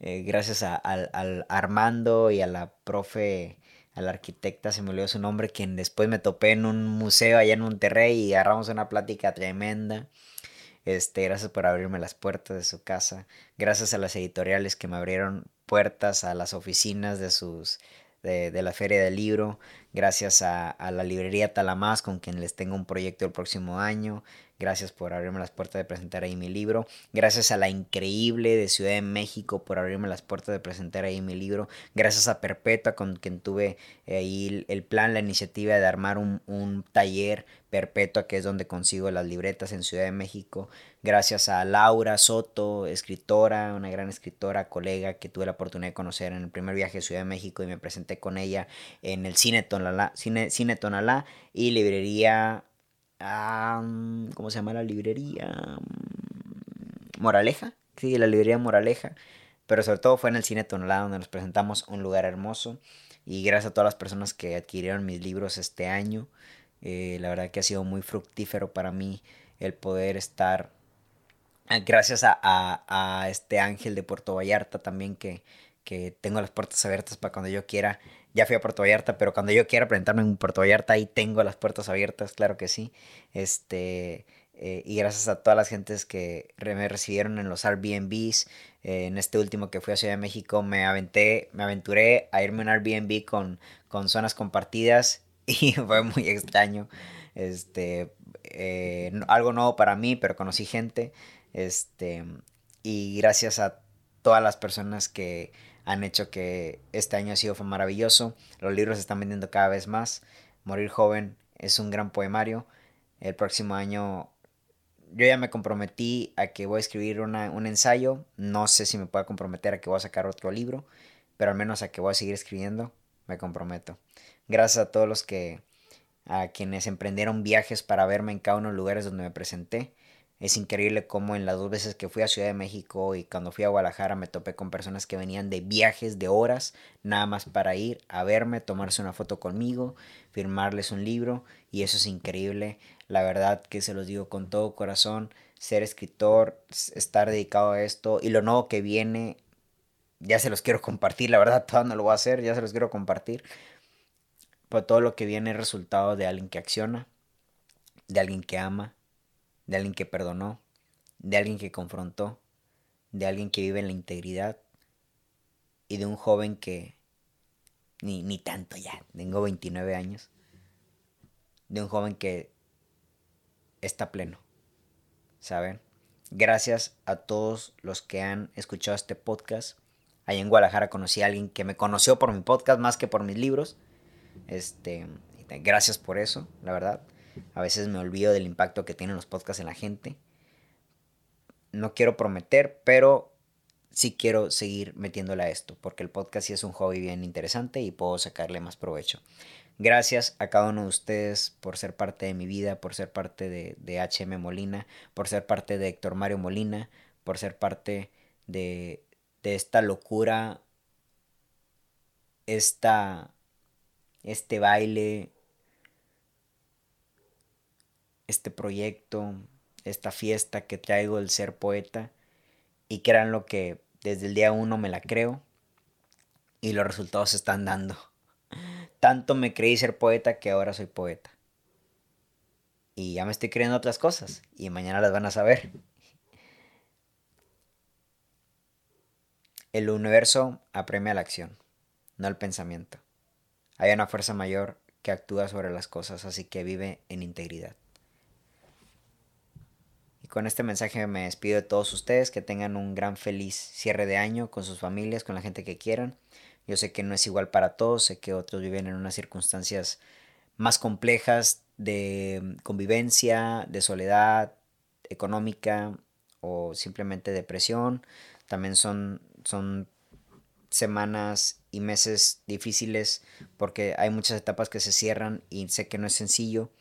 Eh, gracias a, al Armando y a la profe, a la arquitecta, se me olvidó su nombre, quien después me topé en un museo allá en Monterrey y agarramos una plática tremenda. Este, gracias por abrirme las puertas de su casa. Gracias a las editoriales que me abrieron puertas a las oficinas de sus de, la Feria del Libro. Gracias a, a, la librería Talamás, con quien les tengo un proyecto el próximo año. Gracias por abrirme las puertas de presentar ahí mi libro. Gracias a la increíble de Ciudad de México por abrirme las puertas de presentar ahí mi libro. Gracias a Perpetua con quien tuve ahí el plan, la iniciativa de armar un, un taller Perpetua, que es donde consigo las libretas en Ciudad de México. Gracias a Laura Soto, escritora, una gran escritora, colega que tuve la oportunidad de conocer en el primer viaje a Ciudad de México y me presenté con ella en el Cine Tonalá, Cine, Cine Tonalá y librería ¿Cómo se llama la librería? Moraleja. Sí, la librería Moraleja. Pero sobre todo fue en el Cine Tonalá donde nos presentamos un lugar hermoso. Y gracias a todas las personas que adquirieron mis libros este año. Eh, la verdad que ha sido muy fructífero para mí el poder estar. Ah, gracias a, a, este ángel de Puerto Vallarta también que, que tengo las puertas abiertas para cuando yo quiera ya fui a Puerto Vallarta, pero cuando yo quiera presentarme en Puerto Vallarta, ahí tengo las puertas abiertas, claro que sí. Este, eh, y gracias a todas las gentes que me recibieron en los Airbnbs, eh, en este último que fui a Ciudad de México, me aventé, me aventuré a irme a un Airbnb con, con zonas compartidas y fue muy extraño. Este, eh, algo nuevo para mí, pero conocí gente. Este, y gracias a todas las personas que han hecho que este año ha sido maravilloso. Los libros se están vendiendo cada vez más. Morir joven es un gran poemario. El próximo año yo ya me comprometí a que voy a escribir un ensayo. No sé si me pueda comprometer a que voy a sacar otro libro, pero al menos a que voy a seguir escribiendo, me comprometo. Gracias a todos los que, a quienes emprendieron viajes para verme en cada uno de los lugares donde me presenté. Es increíble cómo en las dos veces que fui a Ciudad de México y cuando fui a Guadalajara me topé con personas que venían de viajes de horas nada más para ir a verme, tomarse una foto conmigo, firmarles un libro y eso es increíble. La verdad que se los digo con todo corazón, ser escritor, estar dedicado a esto y lo nuevo que viene, ya se los quiero compartir, la verdad todavía no lo voy a hacer, ya se los quiero compartir. Pero todo lo que viene es resultado de alguien que acciona, de alguien que ama de alguien que perdonó, de alguien que confrontó, de alguien que vive en la integridad y de un joven que ni, ni tanto ya, tengo 29 años, de un joven que está pleno, ¿saben? Gracias a todos los que han escuchado este podcast. Allá en Guadalajara conocí a alguien que me conoció por mi podcast más que por mis libros. Este, gracias por eso, la verdad. A veces me olvido del impacto que tienen los podcasts en la gente. No quiero prometer, pero sí quiero seguir metiéndole a esto, porque el podcast sí es un hobby bien interesante y puedo sacarle más provecho. Gracias a cada uno de ustedes por ser parte de mi vida, por ser parte de, de HM Molina, por ser parte de Héctor Mario Molina, por ser parte de, de esta locura, esta, este baile, este proyecto, esta fiesta que traigo el ser poeta y eran lo que Desde el día uno me la creo y los resultados se están dando. Tanto me creí ser poeta que ahora soy poeta. Y ya me estoy creyendo otras cosas y mañana las van a saber. El universo apremia la acción, no el pensamiento. Hay una fuerza mayor que actúa sobre las cosas, así que vive en integridad. Y con este mensaje me despido de todos ustedes, que tengan un gran feliz cierre de año con sus familias, con la gente que quieran. Yo sé que no es igual para todos, sé que otros viven en unas circunstancias más complejas de convivencia, de soledad económica o simplemente depresión. También son, son semanas y meses difíciles porque hay muchas etapas que se cierran y sé que no es sencillo.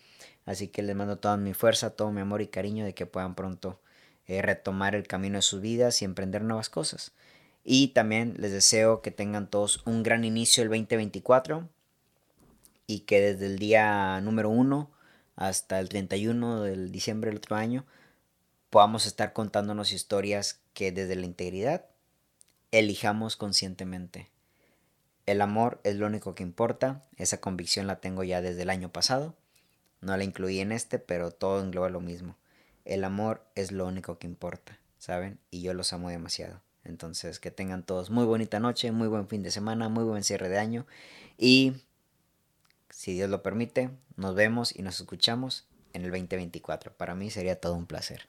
Así que les mando toda mi fuerza, todo mi amor y cariño de que puedan pronto eh, retomar el camino de sus vidas y emprender nuevas cosas. Y también les deseo que tengan todos un gran inicio el 2024 y que desde el día número 1 hasta el 31 del diciembre del otro año podamos estar contándonos historias que desde la integridad elijamos conscientemente. El amor es lo único que importa, esa convicción la tengo ya desde el año pasado, no la incluí en este, pero todo engloba lo mismo. El amor es lo único que importa, ¿saben? Y yo los amo demasiado. Entonces, que tengan todos muy bonita noche, muy buen fin de semana, muy buen cierre de año y, si Dios lo permite, nos vemos y nos escuchamos en el 2024. Para mí sería todo un placer.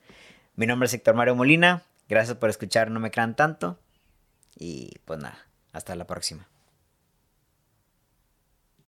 Mi nombre es Héctor Mario Molina, gracias por escuchar No me crean tanto y pues nada, hasta la próxima.